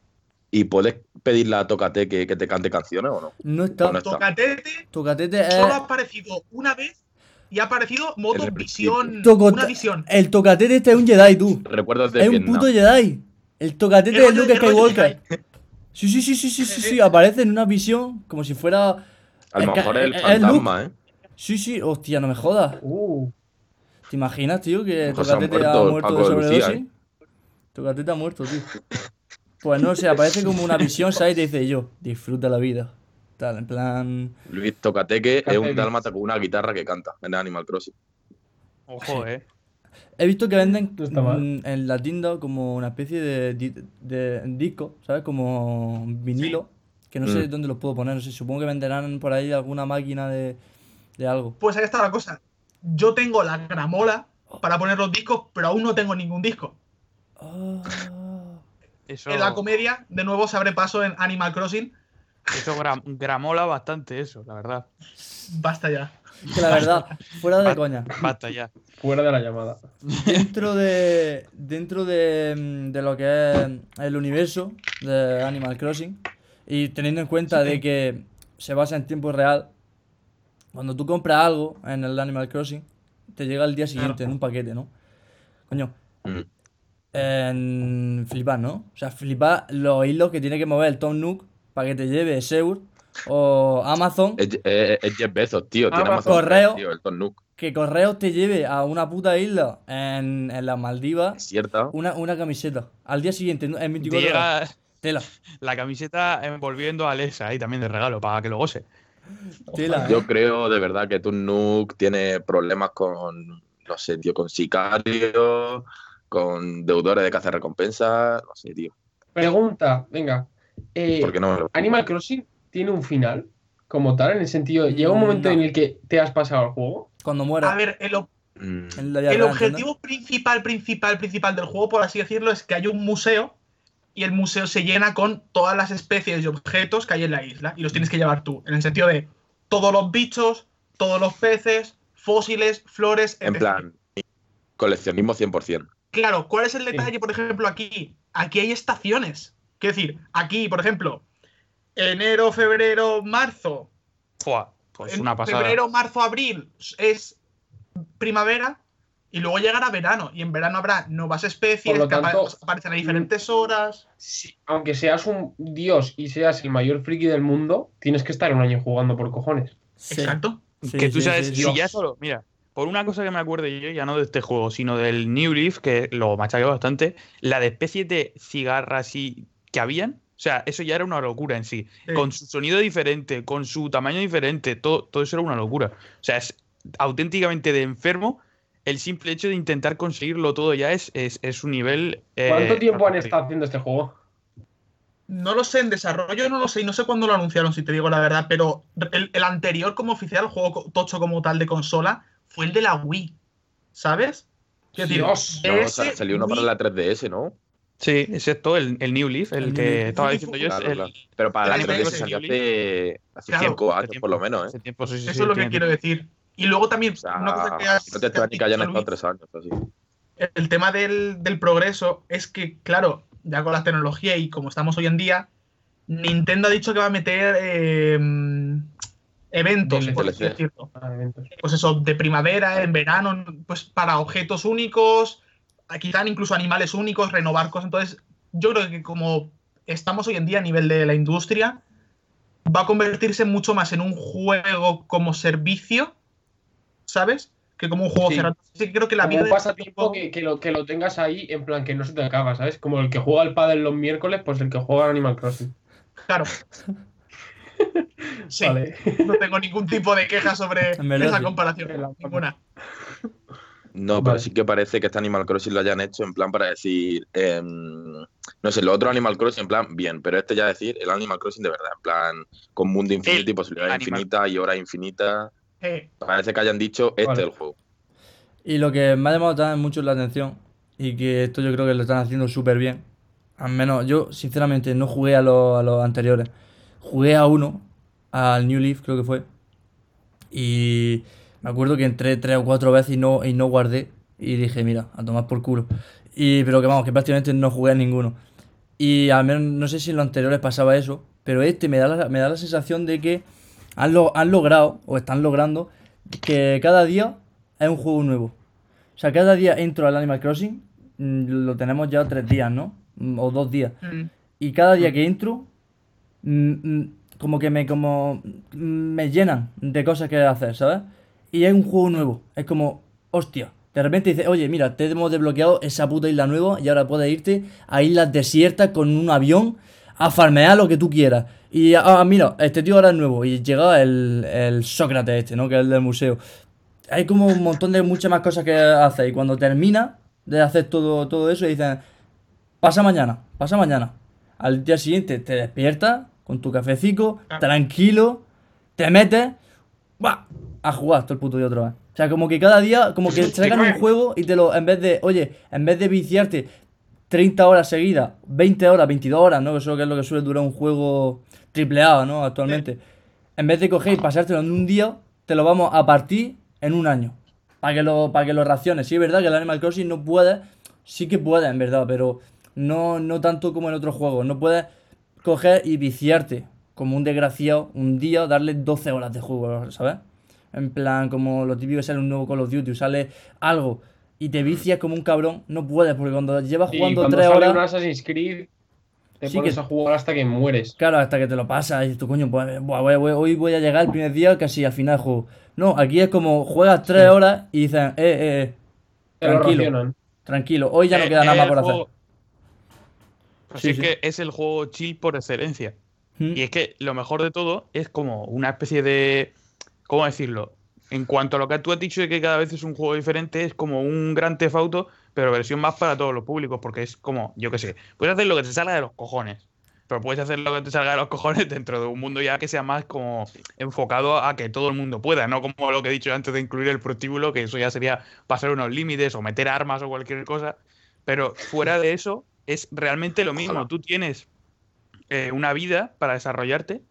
y puedes pedirle a Tócate que, que te cante canciones o no. No está. Bueno, está. Tocatete Tocatete es. solo ha aparecido una vez y ha aparecido modo El visión. Una visión. El tocatete este es un Jedi, tú. Recuerdas de Es un puto Jedi. El tocatete es Luke Skywalker. Sí, sí, sí, sí, sí, sí, sí. Aparece en una visión como si fuera. A lo que- mejor es el fantasma, ¿eh? Sí, sí. Hostia, no me jodas. Uh, ¿Te imaginas, tío, que ha Tocatete ha muerto el muerto de sobredosis? Tocatete ha muerto, tío. Pues no sé, aparece como una visión, ¿sabes? Y te dice yo, disfruta la vida. Tal, en plan. Luis Tocateque es un dálmata con una guitarra que canta en Animal Crossing. Ojo, ¿eh? He visto que venden mm, en la tienda como una especie de, de disco, ¿sabes? Como vinilo, que no sé Mm. dónde los puedo poner, no sé, supongo que venderán por ahí alguna máquina de, de algo. Pues ahí está la cosa. Yo tengo la gramola para poner los discos, pero aún no tengo ningún disco. Ah. Eso, En la comedia, de nuevo se abre paso en Animal Crossing. eso gra- gramola bastante, eso, la verdad. Basta ya. Que la verdad, fuera de coña, Basta ya. Fuera de la llamada. dentro de dentro de, de lo que es el universo de Animal Crossing y teniendo en cuenta de que se basa en tiempo real, cuando tú compras algo en el Animal Crossing, te llega el día siguiente Claro. en un paquete, ¿no? Coño, Mm. En flipar, ¿no? O sea, flipar los hilos que tiene que mover el Tom Nook para que te lleve Seur o Amazon, Es, es- es Jeff Bezos, tío. Tiene Amazon correo. Tío, el Tom Nook. que Correos te lleve a una puta isla en, en las Maldivas Es cierta. una, una camiseta. Al día siguiente, en Te 24 horas. llega Tela, [laughs] la camiseta envolviendo a Alexa ahí también de regalo para que lo goce. tela. ¿eh? Yo creo de verdad que Tom Nook tiene problemas con, no sé, tío, con sicarios, con deudores de caza recompensa, no sé, tío. Pregunta, venga. Eh, ¿Por qué no? me lo- Animal Crossing tiene un final como tal, en el sentido, llega un momento No. en el que te has pasado el juego. Cuando muera. A ver, el, Mm, el objetivo principal, principal, principal del juego, por así decirlo, es que hay un museo y el museo se llena con todas las especies y objetos que hay en la isla y los tienes que llevar tú. En el sentido de todos los bichos, todos los peces, fósiles, flores, en etc. plan, coleccionismo 100%. Claro, ¿cuál es el detalle, por ejemplo, aquí? Aquí hay estaciones. Quiero decir, aquí, por ejemplo, enero, febrero, marzo. Fua, pues una pasada. Febrero, marzo, abril es primavera y luego llegará verano. Y en verano habrá nuevas especies que tanto- aparecen a diferentes horas. Sí, aunque seas un dios y seas el mayor friki del mundo, tienes que estar un año jugando por cojones. Sí. Exacto. Sí, que tú sí, sabes, sí, si sí. ya solo, mira, por una cosa que me acuerde yo, ya no de este juego, sino del New Leaf, que lo machaqué bastante, la de especies de cigarras y que habían, o sea, eso ya era una locura en sí. Sí. Con su sonido diferente, con su tamaño diferente, todo, todo eso era una locura. O sea, es auténticamente de enfermo. El simple hecho de intentar conseguirlo todo ya es, es, es un nivel. eh, ¿Cuánto tiempo han estado haciendo este juego? No lo sé, en desarrollo no lo sé y no sé cuándo lo anunciaron, si te digo la verdad, pero el, el anterior como oficial, el juego tocho como tal de consola, fue el de la Wii. ¿Sabes? Decir, Dios. No, ese o sea, salió uno para la 3DS, ¿no? Sí, excepto el, el New Leaf, el, que estaba diciendo yo. es Claro, el- claro. Pero para la El 3DS NES, salió hace, hace Claro, cinco años, tiempo, por lo menos, ¿eh? tiempo, sí, sí, Eso sí, es lo que quiero decir. Y luego también, O sea, una cosa que has, no te que has extraña que hayan dicho, estado Luis, tres años así. el tema del, del progreso es que, claro, ya con la tecnología y como estamos hoy en día, Nintendo ha dicho que va a meter eh, eventos, por así DLC. decirlo. Ah, eventos. Pues eso, de primavera, en verano, pues para objetos únicos, quizá incluso animales únicos, renovar cosas. Entonces, yo creo que como estamos hoy en día a nivel de la industria, va a convertirse mucho más en un juego como servicio, ¿sabes? Que como un juego Sí. cerrado. Así que creo que la Como vida un del pasatiempo juego- que, que lo, que lo tengas ahí, en plan que no se te acaba, ¿sabes? Como el que juega al pádel los miércoles, pues el que juega al Animal Crossing. Claro. [laughs] Sí, Vale. no tengo ningún tipo de queja sobre [laughs] esa comparación. Ninguna. No, pero Vale. sí que parece que este Animal Crossing lo hayan hecho en plan para decir, em, no sé, lo otro Animal Crossing en plan, bien, pero este ya decir, el Animal Crossing de verdad, en plan, con mundo infinito y posibilidades Animal- infinitas y horas infinitas. Eh, Parece que hayan dicho, este Vale. es el juego. Y lo que me ha llamado también mucho la atención, y que esto yo creo que lo están haciendo súper bien, al menos yo sinceramente no jugué a, los- a los anteriores, jugué a uno, al New Leaf creo que fue, y me acuerdo que entré tres o cuatro veces y no, y no guardé, y dije, mira, a tomar por culo. Y, pero que vamos, que prácticamente no jugué a ninguno. Y al menos no sé si en los anteriores pasaba eso, pero este me da la, me da la sensación de que han, lo- han logrado, o están logrando, que cada día es un juego nuevo. O sea, cada día entro al Animal Crossing, mm, lo tenemos ya tres días, ¿no? Mm, O dos días. mm, Y cada día que entro, como que me, como, mm, me llenan de cosas que hacer, ¿sabes? Y es un juego nuevo. Es como, hostia. De repente dices, oye, mira, te hemos desbloqueado esa puta isla nueva y ahora puedes irte a islas desiertas con un avión a farmear lo que tú quieras. Y, ah, mira, este tío ahora es nuevo. Y llega el, el Sócrates este, ¿no? Que es el del museo. hay como un montón de muchas más cosas que hacer. Y cuando termina de hacer todo, todo eso, dicen, pasa mañana, pasa mañana. Al día siguiente te despiertas con tu cafecito, Ah. tranquilo, te metes, ¡buah! a jugar todo el puto día otra vez. O sea, como que cada día, como que [laughs] sacan un juego y te lo, en vez de, oye, en vez de viciarte 30 horas seguidas, 20 horas, 22 horas, ¿no? Que eso que es lo que suele durar un juego triple A, ¿no? Actualmente. En vez de coger y pasártelo en un día, te lo vamos a partir en un año. Para que lo, para que lo raciones. Sí, es verdad que el Animal Crossing no puede, sí que puede, en verdad, pero no, no tanto como en otros juegos. No puedes coger y viciarte como un desgraciado un día, darle 12 horas de juego, ¿sabes? En plan, como lo típico que sale un nuevo Call of Duty, sale algo y te vicias como un cabrón, no puedes, porque cuando llevas jugando cuando 3 sale horas. un Assassin's Creed, te Sí pones que- a jugar hasta que mueres. Claro, hasta que te lo pasas y tú, coño, pues buah, voy- voy- hoy voy a llegar el primer día casi al final del juego. No, aquí es como juegas tres Sí. horas y dicen, eh, eh, eh, tranquilo. tranquilo, hoy ya no Eh, queda nada es más por hacer. Pues Sí, que es el juego chill por excelencia. Mm. Y es que lo mejor de todo es como una especie de. ¿Cómo decirlo? En cuanto a lo que tú has dicho de que cada vez es un juego diferente, es como un gran Theft Auto, pero versión más para todos los públicos, porque es como, yo qué sé, puedes hacer lo que te salga de los cojones, pero puedes hacer lo que te salga de los cojones dentro de un mundo ya que sea más como enfocado a que todo el mundo pueda, no como lo que he dicho antes de incluir el prostíbulo, que eso ya sería pasar unos límites o meter armas o cualquier cosa, pero fuera de eso es realmente lo mismo, Ojalá. tú tienes eh, una vida para desarrollarte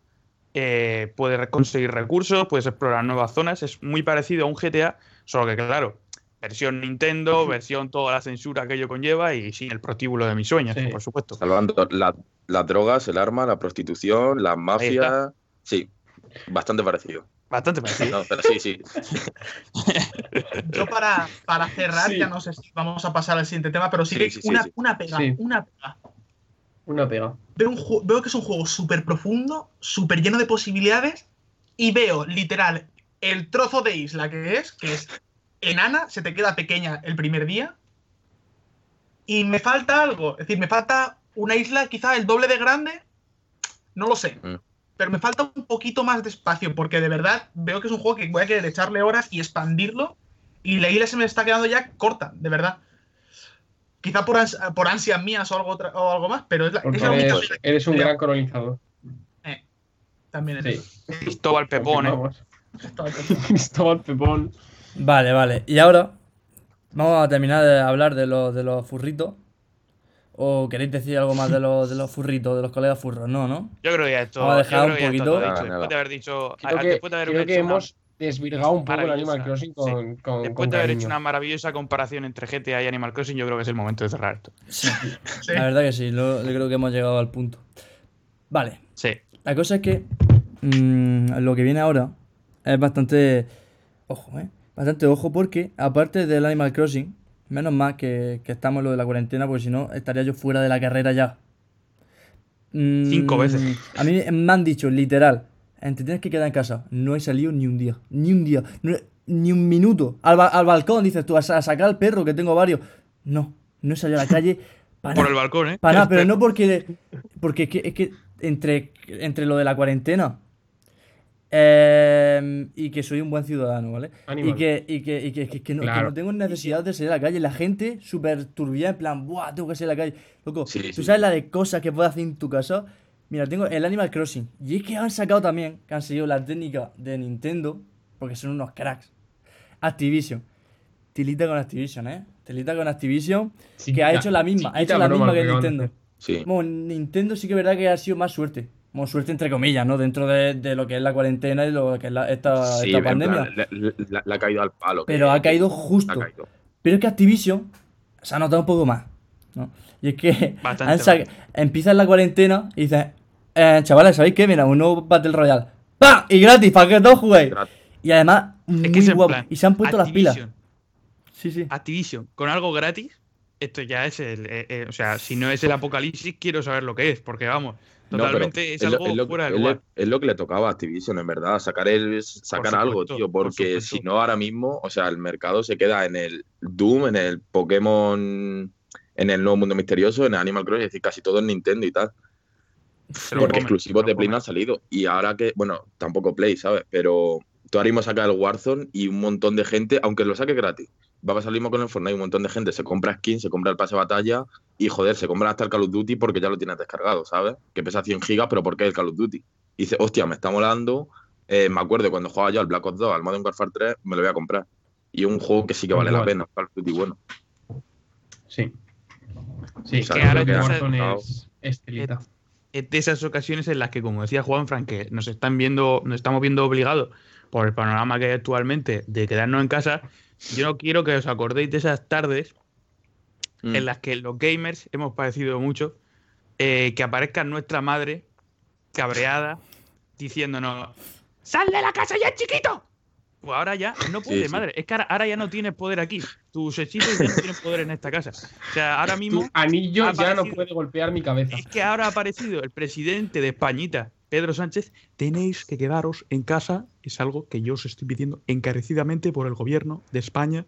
eh, puedes conseguir recursos, puedes explorar nuevas zonas. Es muy parecido a un GTA, solo que, claro, versión Nintendo, versión toda la censura que ello conlleva y sin el prostíbulo de mis sueños, Sí. por supuesto. Salvando la- las drogas, el arma, la prostitución, las mafias. Sí, bastante parecido. Bastante parecido. No, pero sí, sí. [laughs] Yo para, para cerrar, Sí. ya no sé si vamos a pasar al siguiente tema, pero sí, Sí, que sí, sí, una, sí. una pega, Sí. una pega. Una pega. Veo, un veo que es un juego súper profundo, súper lleno de posibilidades, y veo literal el trozo de isla que es, que es enana, se te queda pequeña el primer día, y me falta algo, es decir, me falta una isla quizá el doble de grande, no lo sé, Mm. Pero me falta un poquito más de espacio, porque de verdad veo que es un juego que voy a querer echarle horas y expandirlo, y la isla se me está quedando ya corta, de verdad. Quizá por, ans- por ansias mías o algo, otra- o algo más, pero es la, es la única eres, eres un gran colonizador. también es Sí. [laughs] Cristóbal Pepón, ¿eh? [laughs] [laughs] Cristóbal Pepón. Vale, vale. Y ahora vamos a terminar de hablar de los, de los furritos. ¿O queréis decir algo más de los, de los furritos, de los colegas furros? No, ¿no? Yo creo que ya esto, Vamos a dejar un poquito- Después de haber dicho, Creo ah, que, después de haber creo que hecho una- hemos desvirgado un poco el maravillosa, Animal Crossing con, sí. con, después con de haber hecho una maravillosa comparación entre GTA y Animal Crossing, yo creo que es el momento de cerrar esto. Sí. Sí. La verdad que sí, lo- yo creo que hemos llegado al punto. Vale, Sí. la cosa es que mm, lo que viene ahora es bastante. Ojo, ¿eh? Bastante ojo porque, aparte del Animal Crossing, menos mal que, que estamos en lo de la cuarentena, porque si no, estaría yo fuera de la carrera ya. Mm, Cinco veces. A mí me han dicho, literal, te tienes que quedar en casa. No he salido ni un día, ni un día, no ni un minuto. Al, ba- al balcón, dices tú, a, a sacar al perro, que tengo varios. No, no he salido a la calle [laughs] para Por el balcón, ¿eh? Para nada, pero [laughs] no porque. Porque es que, es que entre, entre lo de la cuarentena eh, y que soy un buen ciudadano, ¿vale? Y Animal. que, y que, y que, que- que no, que Claro. no tengo necesidad de salir a la calle. La gente súper turbia, en plan, ¡buah! Tengo que salir a la calle. Loco, Sí, ¿tú sí. sabes la de cosas que puedes hacer en tu casa? Mira, tengo el Animal Crossing. Y es que han sacado también, que han seguido la técnica de Nintendo, porque son unos cracks. Activision. Tilita con Activision, ¿eh? Tilita con Activision, que ha hecho la misma, ha hecho la misma que Nintendo. Sí. Bueno, Nintendo sí que es verdad que ha sido más suerte. Bueno, suerte entre comillas, ¿no? Dentro de, de lo que es la cuarentena y lo que es la- esta, Sí, esta en plan, pandemia. le, le- le- le ha caído al palo. Pero que- ha caído justo. ha caído. Pero es que Activision se ha notado un poco más. ¿no? Y es que han empiezan la cuarentena y dicen, eh, chavales, ¿sabéis qué? Mira, un nuevo Battle Royale. ¡Pam! Y gratis, para que todos juguéis. Gratis. Y además, muy Es que es en guapo. plan, Y se han puesto las pilas. Activision, Sí, sí. Activision, con algo gratis, esto ya es el. eh, eh, o sea, si no es el apocalipsis, quiero saber lo que es, porque vamos, No, totalmente es, lo- algo lo, fuera de es lo- lugar. es lo que le tocaba a Activision, en verdad, sacar el sacar algo, tío, por porque si no ahora mismo, o sea, el mercado se queda en el Doom, en el Pokémon, en el nuevo mundo misterioso, en Animal Crossing, es decir, casi todo en Nintendo y tal, Se porque comen, exclusivos de Play no han salido. Y ahora que, bueno, tampoco Play, ¿sabes? Pero tú ahora mismo sacas el Warzone y un montón de gente, aunque lo saque gratis, va a pasar lo mismo con el Fortnite, un montón de gente se compra skin, se compra el pase de batalla y joder, se compra hasta el Call of Duty porque ya lo tienes descargado, ¿sabes? Que pesa 100 gigas, pero ¿por qué el Call of Duty? Y dice, hostia, me está molando, eh, me acuerdo cuando jugaba yo al Black Ops 2, al Modern Warfare 3, me lo voy a comprar. Y un juego que sí que vale la pena, Call of Duty bueno. Sí. Sí, O sea, que ahora que es, es telita. es de esas ocasiones en las que, como decía Juan Fran, que nos están viendo, nos estamos viendo obligados por el panorama que hay actualmente de quedarnos en casa, yo no quiero que os acordéis de esas tardes Mm. en las que los gamers hemos padecido mucho, eh, que aparezca nuestra madre cabreada diciéndonos, ¡sal de la casa ya, chiquito! Pues ahora ya no puede, sí. madre. Es que ahora, ahora ya no tienes poder aquí. Tus hechizos ya no tienen poder en esta casa. O sea, ahora mismo... Tu anillo ya no puede golpear mi cabeza. Es que ahora ha aparecido el presidente de Españita, Pedro Sánchez. Tenéis que quedaros en casa. Es algo que yo os estoy pidiendo encarecidamente por el gobierno de España.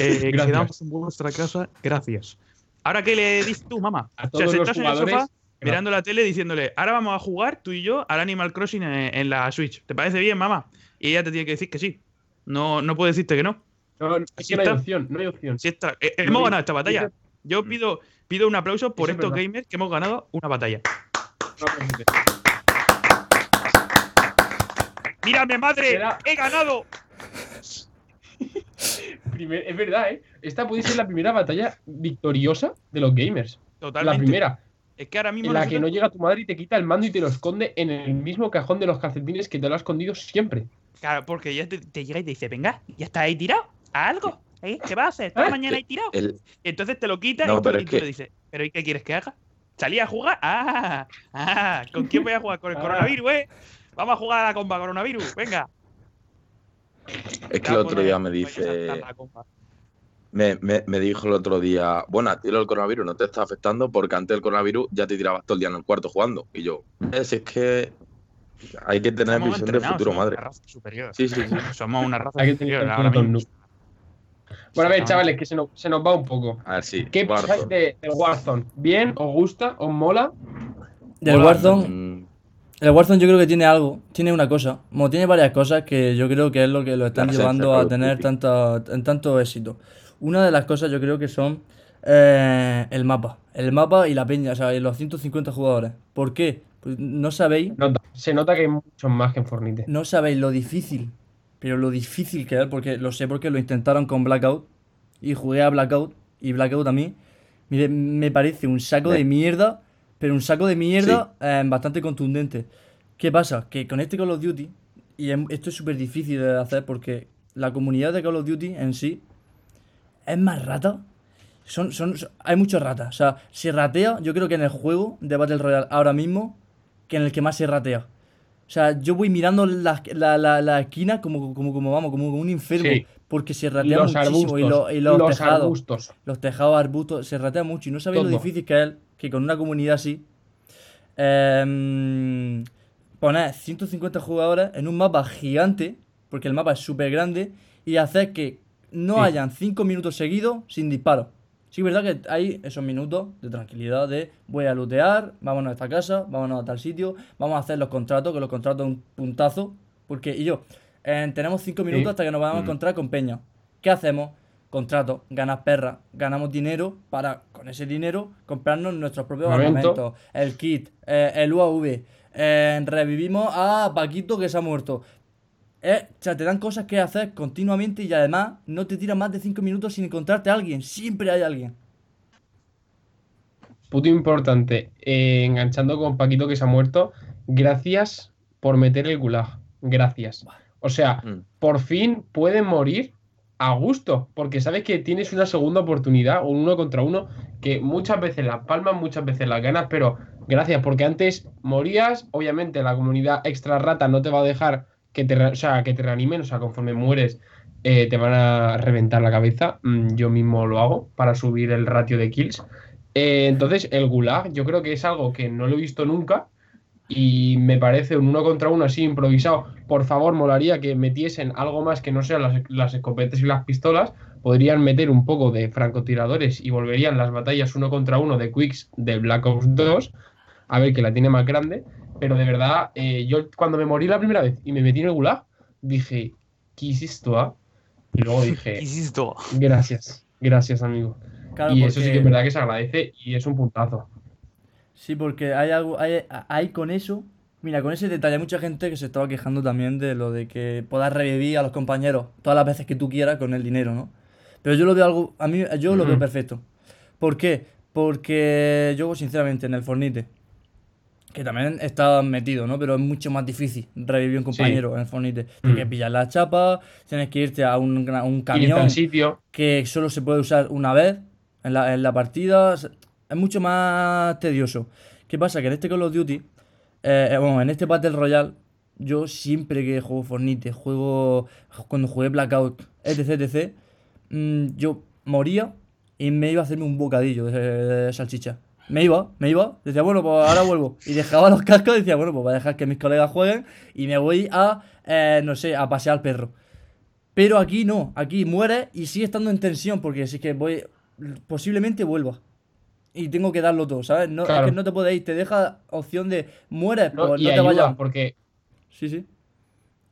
Eh, [laughs] Gracias. quedamos en vuestra casa. Gracias. Ahora, ¿qué le dices tú, mamá? A O sea, los en el sofá mirando la tele diciéndole, ahora vamos a jugar tú y yo al Animal Crossing en, en la Switch. ¿Te parece bien, mamá? Y ella te tiene que decir que sí. No, no puede decirte que no. No, es que no hay está. opción, no hay opción. Si esta- eh, No hemos ganado esta batalla. Yo pido, pido un aplauso por Eso estos gamers que hemos ganado una batalla. No, no, no. ¡Mírame, madre! Era- ¡He ganado! Primer- es verdad, ¿eh? Esta puede ser la primera batalla victoriosa de los gamers. Totalmente. La primera, Es que ahora mismo en la que no llega tu madre y te quita el mando y te lo esconde en el mismo cajón de los calcetines que te lo ha escondido siempre. Claro, porque ya te, te llega y te dice, venga, ya está ahí tirado. ¿A algo? ¿Eh? ¿Qué vas a hacer? ¿Toda ¿Eh? mañana ahí tirado? El- Entonces te lo quita No, y tú, y es tú que- le dices, ¿pero y qué quieres que haga? ¿Salí a jugar? ¡Ah! ¡Ah! ¿Con quién voy a jugar? Con el Ah. coronavirus, ¿eh? Vamos a jugar a la comba coronavirus, venga. es que el otro día me dice, me, me- me dijo el otro día, bueno, a ti del coronavirus no te está afectando porque antes del coronavirus ya te tirabas todo el día en el cuarto jugando. Y yo, es, es que hay que tener Somos visión del entrenados, futuro, somos madre. Una raza superior. Sí, sí, sí. Somos una raza Hay que superior. tener ahora mismo. Bueno, a ver, chavales, que se nos, se nos va un poco. A ver, sí. ¿Qué pensáis Warzone. de, del Warzone? ¿Bien? ¿Os gusta? ¿Os mola? Del Warzone, Mm, el Warzone yo creo que tiene algo, tiene una cosa, como tiene varias cosas que yo creo que es lo que lo están llevando a tener en tanto éxito. Una de las cosas yo creo que son eh, el mapa, el mapa y la peña, o sea, y los 150 jugadores. ¿Por qué? Pues no sabéis, Nota- se nota que hay muchos más que en Fornite. no sabéis lo difícil, pero lo difícil que es, porque lo sé porque lo intentaron con Blackout y jugué a Blackout y Blackout a mí mire, me parece un saco de mierda, pero un saco de mierda eh, bastante contundente. ¿Qué pasa? Que con este Call of Duty, y em- esto es súper difícil de hacer porque la comunidad de Call of Duty en sí es más rata. Son, son, son- hay muchos ratas. O sea, se ratea, yo creo que en el juego de Battle Royale ahora mismo, que en el que más se ratea. O sea, yo voy mirando la, la, la, la esquina como, como, como, vamos, como un enfermo. Sí. Porque se ratea Los muchísimo. arbustos. y, lo- y los, los tejados. arbustos. Los tejados, arbustos, se ratea mucho. Y no sabéis lo difícil que es que con una comunidad así. em, poner 150 jugadores en un mapa gigante. Porque el mapa es súper grande. Y hacer que no Sí. hayan 5 minutos seguidos sin disparos. Sí, es verdad que hay esos minutos de tranquilidad de voy a lootear, vámonos a esta casa, vámonos a tal sitio, vamos a hacer los contratos, que los contratos son un puntazo. Porque, y yo, eh, tenemos 5 minutos Sí. hasta que nos vamos a Mm. encontrar con Peña. ¿Qué hacemos? Contratos, ganas perras, ganamos dinero para, con ese dinero, comprarnos nuestros propios Armamento. armamentos, el kit, eh, el UAV, eh, revivimos a Paquito que se ha muerto. Eh, o sea, te dan cosas que hacer continuamente y además no te tiran más de 5 minutos sin encontrarte a alguien. Siempre hay alguien. Puto importante. eh, enganchando con Paquito que se ha muerto. Gracias por meter el gulag. Gracias. O sea, Mm. por fin pueden morir a gusto. Porque sabes que tienes una segunda oportunidad, un uno contra uno, que muchas veces las palmas, muchas veces las ganas, pero gracias, porque antes morías, obviamente la comunidad extra rata no te va a dejar que te, o sea, que te reanimen, o sea, conforme mueres eh, te van a reventar la cabeza. Mm, yo mismo lo hago para subir el ratio de kills. Eh, entonces, el gulag yo creo que es algo que no lo he visto nunca y me parece un uno contra uno así improvisado. Por favor, molaría que metiesen algo más que no sean las, las escopetas y las pistolas. Podrían meter un poco de francotiradores y volverían las batallas uno contra uno de Quicks de Black Ops 2. A ver que la tiene más grande. Pero de verdad, eh, yo cuando me morí la primera vez y me metí en el gulag, dije, quisiste? ah?". Y luego [laughs] dije, Insisto. gracias, gracias, amigo. Claro, y eso sí que es verdad que se agradece y es un puntazo. Sí, porque hay algo, hay, hay con eso, mira, con ese detalle, hay mucha gente que se estaba quejando también de lo de que puedas revivir a los compañeros todas las veces que tú quieras con el dinero, ¿no? Pero yo lo veo algo, a mí, yo lo veo perfecto. ¿Por qué? Porque yo, sinceramente, en el Fornite, que también está metido, ¿no? Pero es mucho más difícil revivir un compañero en el Fornite. Tienes que Mm. pillar la chapa, tienes que irte a un, gra- un camión sitio. que solo se puede usar una vez en la, en la partida. Es mucho más tedioso. ¿Qué pasa? Que en este Call of Duty, eh, eh, bueno, en este Battle Royale, yo siempre que juego Fornite, juego cuando jugué Blackout, etc, etc, mm, yo moría y me iba a hacerme un bocadillo de, salchicha. Me iba, me iba, decía, bueno, pues ahora vuelvo. Y dejaba los cascos y decía, bueno, pues voy a dejar que mis colegas jueguen y me voy a, eh, no sé, a pasear al perro. Pero aquí no, aquí mueres y sigue estando en tensión porque si que voy, posiblemente vuelva. Y tengo que darlo todo, ¿sabes? No, Claro. Es que no te puedes ir, te deja opción de mueres, ¿no? pues y no te vayas. porque Sí, sí.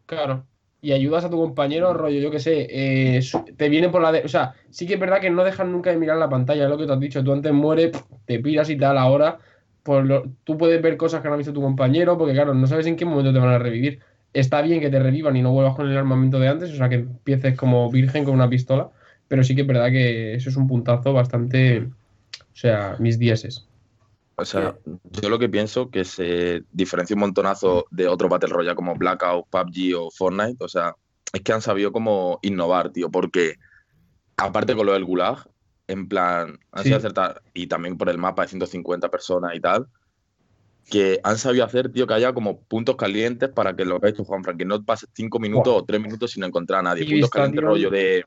Claro. Y ayudas a tu compañero, rollo, yo qué sé, eh, te viene por la... de- O sea, sí que es verdad que no dejan nunca de mirar la pantalla, es lo que te has dicho. Tú antes mueres, te piras y tal, ahora pues lo- tú puedes ver cosas que no ha visto tu compañero, porque claro, no sabes en qué momento te van a revivir. Está bien que te revivan y no vuelvas con el armamento de antes, o sea, que empieces como virgen con una pistola, pero sí que es verdad que eso es un puntazo bastante... O sea, mis dieces. O sea, yo lo que pienso que se diferencia un montonazo de otro Battle Royale como Blackout, PUBG o Fortnite. O sea, es que han sabido cómo innovar, tío, porque aparte con lo del Gulag, en plan, han Sí. sabido acertar, y también por el mapa de 150 personas y tal, que han sabido hacer, tío, que haya como puntos calientes para que lo que ha hecho Juanfran, que no pases cinco minutos Buah. o tres minutos sin encontrar a nadie. Y puntos calientes tío. rollo de,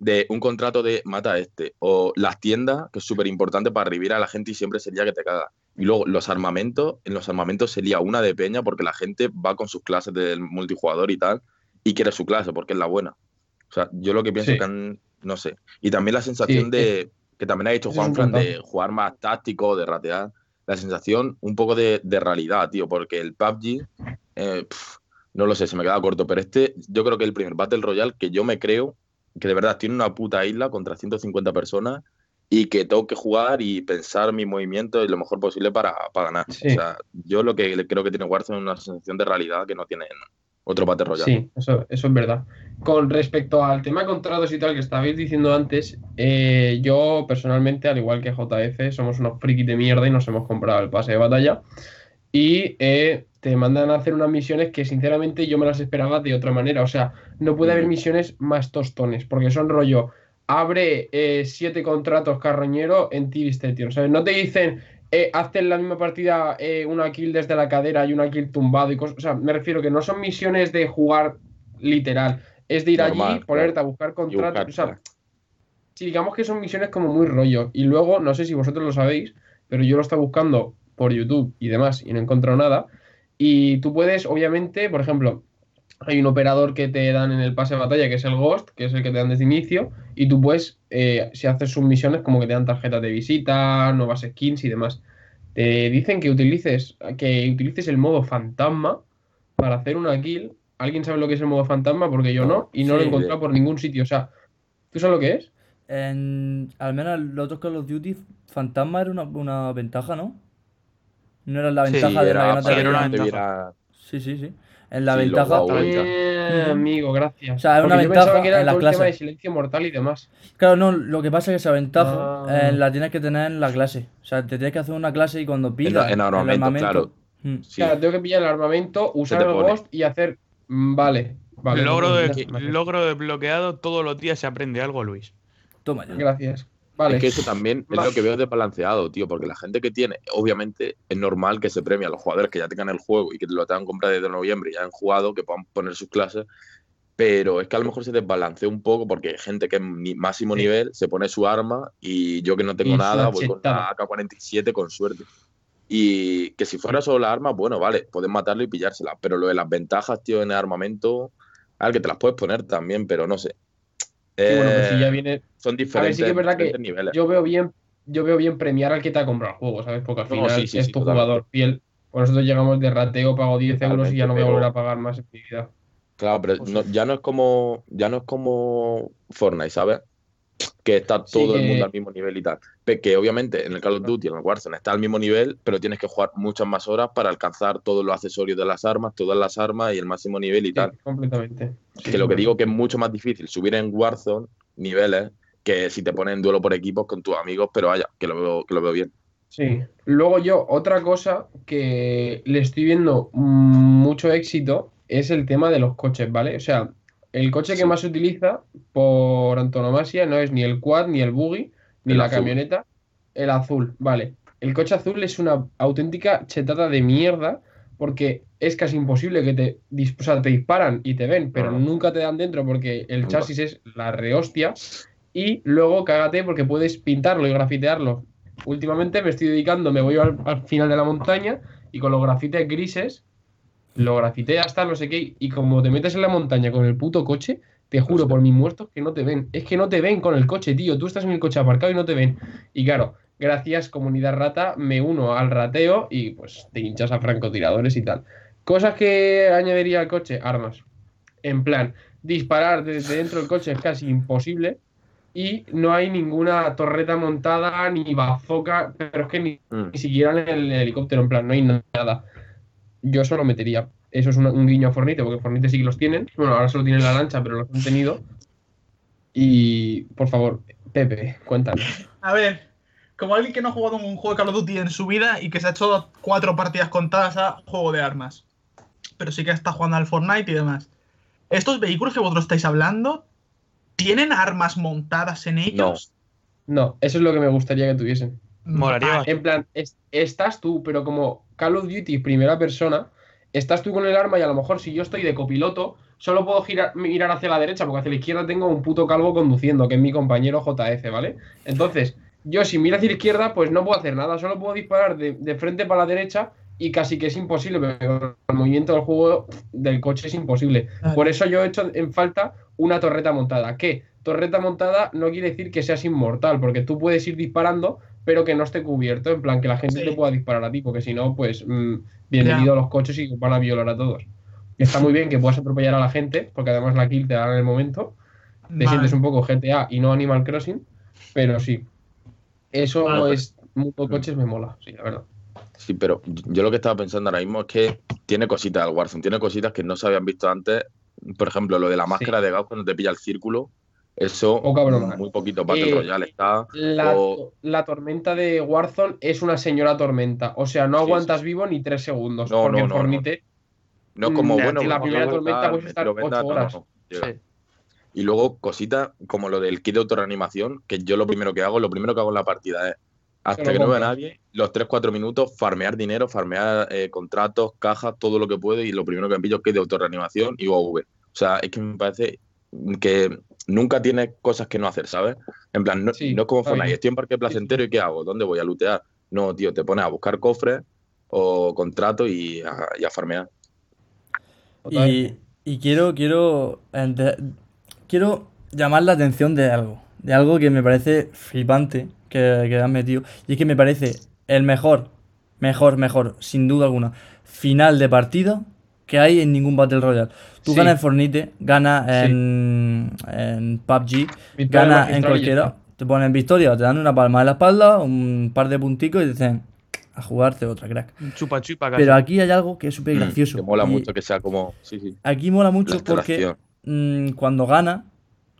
de un contrato de mata a este. O las tiendas, que es súper importante para revivir a la gente y siempre sería que te caga. Y luego los armamentos, en los armamentos sería una de peña porque la gente va con sus clases del multijugador y tal y quiere su clase porque es la buena. O sea, yo lo que pienso Sí. que han, no sé. Y también la sensación Sí, de, que también ha dicho Juanfran, de jugar más táctico, de ratear. La sensación un poco de, de realidad, tío, porque el PUBG, eh, pf, no lo sé, se me queda corto, pero este yo creo que el primer Battle Royale que yo me creo que de verdad tiene una puta isla contra 150 personas y que tengo que jugar y pensar mi movimiento lo mejor posible para, para ganar. Sí. O sea, yo lo que creo que tiene Warzone es una sensación de realidad que no tiene otro Battle Royale. Sí, eso, eso es verdad. Con respecto al tema de contratos y tal que estabais diciendo antes, eh, yo personalmente, al igual que JF, somos unos frikis de mierda y nos hemos comprado el pase de batalla. Y eh, te mandan a hacer unas misiones que sinceramente yo me las esperaba de otra manera. O sea, no puede haber misiones más tostones, porque son rollo, abre eh, siete contratos carroñero en TV Station. Sea, no te dicen, eh, hazte en la misma partida eh, una kill desde la cadera y una kill tumbado y cosas. O sea, me refiero que no son misiones de jugar literal. Es de ir allí, ponerte claro. a buscar contratos. O sea, sí, digamos que son misiones como muy rollo. Y luego, no sé si vosotros lo sabéis, pero yo lo estaba buscando por YouTube y demás y no he encontrado nada. Y tú puedes, obviamente, por ejemplo, hay un operador que te dan en el pase de batalla, que es el Ghost, que es el que te dan desde inicio, y tú puedes, eh, si haces sus misiones, como que te dan tarjetas de visita, nuevas skins y demás. Te dicen que utilices, que utilices el modo fantasma para hacer una kill. ¿Alguien sabe lo que es el modo fantasma? Porque yo no, y no lo he encontrado por ningún sitio. O sea, ¿tú sabes lo que es? En, al menos en los otros Call of Duty, Fantasma era una, una ventaja, ¿no? No era la Sí, ventaja de la que no te veían. una te ventaja. viera- Sí, sí, sí. En la Sí, ventaja. Eh, amigo, gracias. O sea, es una yo ventaja que era en el tema de silencio mortal y demás. Claro, no, lo que pasa es que esa ventaja Ah. eh, la tienes que tener en la clase. O sea, te tienes que hacer una clase y cuando pidas en armamento, claro. Mm. Sí. Claro, tengo que pillar el armamento, usar el. Ghost y hacer. mm, Vale, vale. logro, de, logro desbloqueado, todos los días se aprende algo, Luis. Toma ya. Gracias. Vale. Es que eso también es lo que veo desbalanceado, tío, porque la gente que tiene, obviamente es normal que se premie a los jugadores que ya tengan el juego y que lo tengan comprado desde noviembre y ya han jugado, que puedan poner sus clases, pero es que a lo mejor se desbalancea un poco porque hay gente que es máximo Sí. nivel se pone su arma y yo que no tengo Y nada voy con una AK-47 con suerte. Y que si fuera solo la arma, bueno, vale, puedes matarlo y pillársela, pero lo de las ventajas, tío, en el armamento, al que te las puedes poner también, pero no sé. Bueno, pues si Eh, ya viene. son A ver, diferentes, sí que es verdad que diferentes niveles. yo veo bien, yo veo bien premiar al que te ha comprado el juego, ¿sabes? Porque al No, final sí, sí, es sí, tu totalmente. jugador fiel. Por nosotros llegamos de rateo, pago 10 euros y ya no voy a volver a pagar más en mi vida. Claro, pero Pues no- ya no es como ya no es como Fortnite, ¿sabes? Que está Sí, todo el mundo al mismo nivel y tal. Que obviamente en el Call of Duty, en el Warzone, está al mismo nivel, pero tienes que jugar muchas más horas para alcanzar todos los accesorios de las armas, todas las armas y el máximo nivel y Sí, tal. completamente. que lo que digo que es mucho más difícil subir en Warzone niveles que si te ponen en duelo por equipos con tus amigos, pero vaya, que lo veo, que lo veo bien. Sí. Luego yo, otra cosa que le estoy viendo mucho éxito es el tema de los coches, ¿vale? O sea, el coche que más se utiliza por antonomasia no es ni el quad, ni el buggy, ni El la azul. camioneta, el azul, ¿vale? El coche azul es una auténtica chetada de mierda porque es casi imposible que te, o sea, te disparan y te ven, pero no. nunca te dan dentro porque el Nunca. chasis es la rehostia. Y luego cágate porque puedes pintarlo y grafitearlo. Últimamente me estoy dedicando, me voy al, al final de la montaña y con los grafites grises lo grafité hasta no sé qué. Y como te metes en la montaña con el puto coche, te juro por mis muertos que no te ven. Es que no te ven con el coche, tío. Tú estás en el coche aparcado y no te ven. Y claro, gracias comunidad rata, me uno al rateo y pues te hinchas a francotiradores y tal. Cosas que añadiría al coche, armas. En plan, disparar desde dentro del coche es casi imposible. Y no hay ninguna torreta montada, ni bazooka, pero es que ni, Mm. ni siquiera en el helicóptero, en plan, no hay nada. Yo eso lo metería. Eso es un guiño a Fornite, porque Fornite sí que los tienen. Bueno, ahora solo tienen la lancha, pero los han tenido. Y, por favor, Pepe, cuéntanos. [laughs] A ver, como alguien que no ha jugado un juego de Call of Duty en su vida y que se ha hecho cuatro partidas contadas a juego de armas, pero sí que está jugando al Fortnite y demás. ¿Estos vehículos que vosotros estáis hablando tienen armas montadas en ellos? No, eso es lo que me gustaría que tuviesen. Molaría Ah. En plan, es- estás tú, pero como Call of Duty primera persona, estás tú con el arma y a lo mejor si yo estoy de copiloto, solo puedo girar, mirar hacia la derecha porque hacia la izquierda tengo un puto calvo conduciendo, que es mi compañero JF, ¿vale? Entonces, yo si miro hacia la izquierda, pues no puedo hacer nada, solo puedo disparar de, de frente para la derecha y casi que es imposible, con el movimiento del juego del coche es imposible. Vale. Por eso yo he hecho en falta una torreta montada. ¿Qué? Torreta montada no quiere decir que seas inmortal, porque tú puedes ir disparando, pero que no esté cubierto, en plan que la gente Sí. te pueda disparar a ti, porque si no, pues mm, bienvenido a los coches y van a violar a todos. Está muy bien que puedas atropellar a la gente, porque además la kill te da en el momento. Te vale. sientes un poco GTA y no Animal Crossing, pero sí. Eso Vale. es mundo coches me mola, sí, la verdad. Sí, pero yo lo que estaba pensando ahora mismo es que tiene cositas el Warzone, tiene cositas que no se habían visto antes. Por ejemplo, lo de la máscara de gas cuando te pilla el círculo. Eso, Poca broma. muy poquito Battle Eh, Royale está. La, O- la tormenta de Warzone es una señora tormenta. O sea, no Sí, aguantas sí. vivo ni tres segundos. No, porque no, no, no. Fornite No es como, Mm, bueno, en la primera tormenta puedes estar ocho no, no, horas. no. Sí. Y luego cositas como lo del kit de autorreanimación, que yo lo primero que hago, lo primero que hago en la partida es, hasta que no vea nadie, los 3-4 minutos, farmear dinero, farmear eh, contratos, cajas, todo lo que puedo, y lo primero que me pillo es kit de autorreanimación y UAV. O sea, es que me parece que nunca tienes cosas que no hacer, ¿sabes? En plan, no, Sí, no es como Fortnite, estoy en parque placentero y ¿qué hago? ¿Dónde voy a lootear? No, tío, te pones a buscar cofres o contratos y a, y a farmear. Y, y quiero, quiero, ente- quiero llamar la atención de algo, de algo que me parece flipante que, que han metido. Y es que me parece el mejor, mejor, mejor, sin duda alguna, final de partida que hay en ningún Battle Royale. Tú Sí. ganas en Fornite, ganas Sí. en, en PUBG, ganas en cualquiera. Te ponen victoria, te dan una palma en la espalda, un par de punticos y te dicen a jugarte otra, crack. Chupa chupa casi. Pero aquí hay algo que es súper gracioso. Que mola y mucho que sea como. Sí, sí. Aquí mola La mucho porque mm, cuando gana,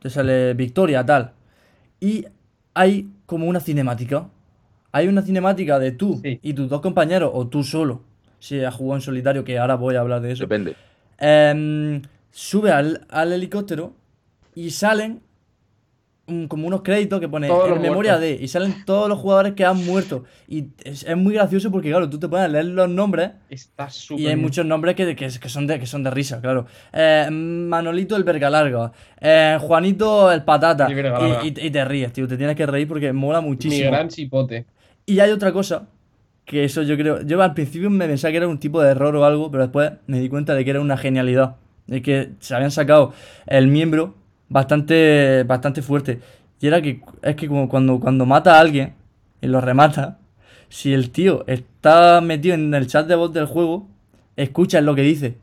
te sale victoria, tal. Y hay como una cinemática. Hay una cinemática de tú Sí. y tus dos compañeros, o tú solo, si has jugado en solitario, que ahora voy a hablar de eso. Depende. Em, sube al, al helicóptero y salen como unos créditos que pone Todos en memoria muertos. de. Y salen todos los jugadores que han muerto. Y es, es muy gracioso porque, claro, tú te pones a leer los nombres. Está súper Y hay bien. muchos nombres que, que, que son, de, que son de risa, claro. Eh, Manolito el verga larga. Eh, Juanito el patata. Y, y- y te ríes, tío. Te tienes que reír porque mola Mi muchísimo. gran chipote. Y hay otra cosa. Que eso yo creo. Yo al principio me pensaba que era un tipo de error o algo. Pero después me di cuenta de que era una genialidad. De que se habían sacado el miembro bastante, bastante fuerte. Y era que es que como cuando, cuando mata a alguien y lo remata. Si el tío está metido en el chat de voz del juego, escuchas lo que dice.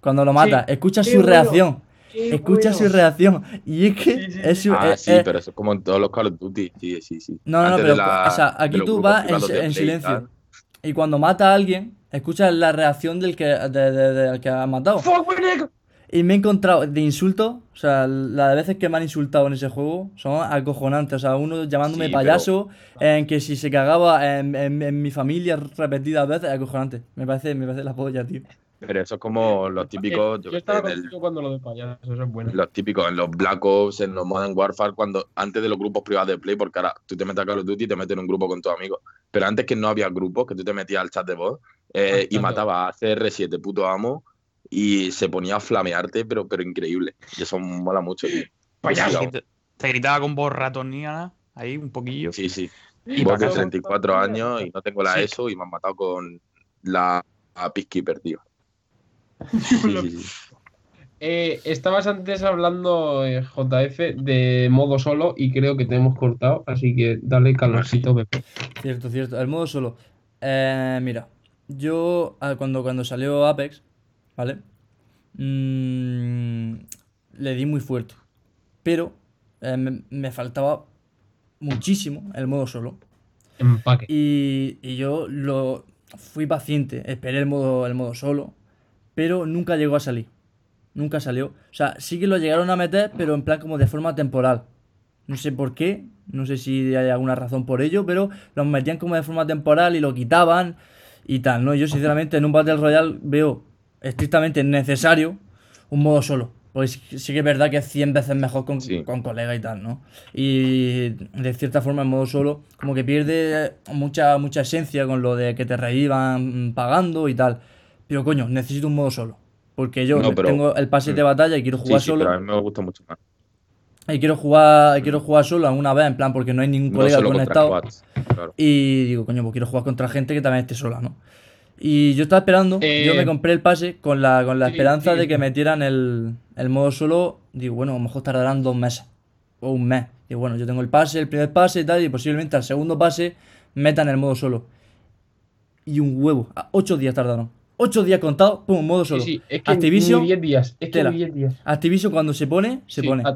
cuando lo mata, Sí, escucha su bueno, reacción. Qué Escucha su reacción. Y es que Sí, sí, es su- Ah, sí, pero eso es como en todos los Call of Duty. Sí, sí, sí. No, no, Antes pero la- o sea, aquí tú vas en, silencio. Y cuando mata a alguien, escuchas la reacción del que, de- de- del que ha matado. Fuck, my neck. Y me he encontrado de insultos, o sea, las veces que me han insultado en ese juego son acojonantes. O sea, uno llamándome Sí, pero- payaso, en que si se cagaba en, en- en mi familia repetidas veces, acojonante. Me parece, me parece la polla, tío. Pero eso es como los típicos. Yo yo estaba del- contigo cuando lo de payaso, eso es bueno. los típicos en los Black Ops, en los Modern Warfare, cuando antes de los grupos privados de Play, porque ahora tú te metes a Call of Duty y te metes en un grupo con tus amigos. Pero antes que no había grupos, que tú te metías al chat de voz eh, Al y matabas a CR7, puto amo, y se ponía a flamearte, pero, pero increíble. Y eso mola mucho, tío. Payaso. Sí, Te, te gritaba con voz ratoniana, ahí un poquillo. Sí, sí. Y Vos pa' de casa. 34 años y no tengo la Sí. ESO y me han matado con la a Peacekeeper, tío. [laughs] Sí. Eh, estabas antes hablando, eh, JF, de modo solo y creo que te hemos cortado, así que dale calorcito, Pepe. Cierto, cierto. El modo solo. Eh, mira, yo ah, cuando, cuando salió Apex, ¿vale? Mm, le di muy fuerte. Pero eh, me, me faltaba muchísimo el modo solo. Empaque. Y, y yo lo fui paciente, esperé el modo, el modo solo, pero nunca llegó a salir. Nunca salió. O sea, sí que lo llegaron a meter, pero en plan como de forma temporal. No sé por qué, no sé si hay alguna razón por ello, pero lo metían como de forma temporal y lo quitaban y tal, ¿no? Yo sinceramente en un Battle Royale veo estrictamente necesario un modo solo. Porque sí que es verdad que es 100 veces mejor con, Sí. con colega y tal, ¿no? Y de cierta forma el modo solo como que pierde mucha, mucha esencia con lo de que te reíban pagando y tal. Pero coño, necesito un modo solo. Porque yo No, pero- tengo el pase de Mm. batalla y quiero jugar sí, solo. pero a mí me gusta mucho más. Y quiero jugar, quiero jugar solo alguna vez, en plan, porque no hay ningún colega conectado. squads, claro. Y digo, coño, pues quiero jugar contra gente que también esté sola, ¿no? Y yo estaba esperando, Eh, yo me compré el pase con la, con la sí, esperanza sí. de que metieran el, el modo solo. Digo, bueno, a lo mejor tardarán dos meses o un mes. Digo, bueno, yo tengo el pase, el primer pase y tal, y posiblemente al segundo pase metan el modo solo. Y un huevo, a ocho días tardaron. Ocho días contados, pum, modo Sí, solo. sí, es que Activision, ni 10 días, es que tela. ni 10 días. Activision cuando se pone, se Sí, pone. a-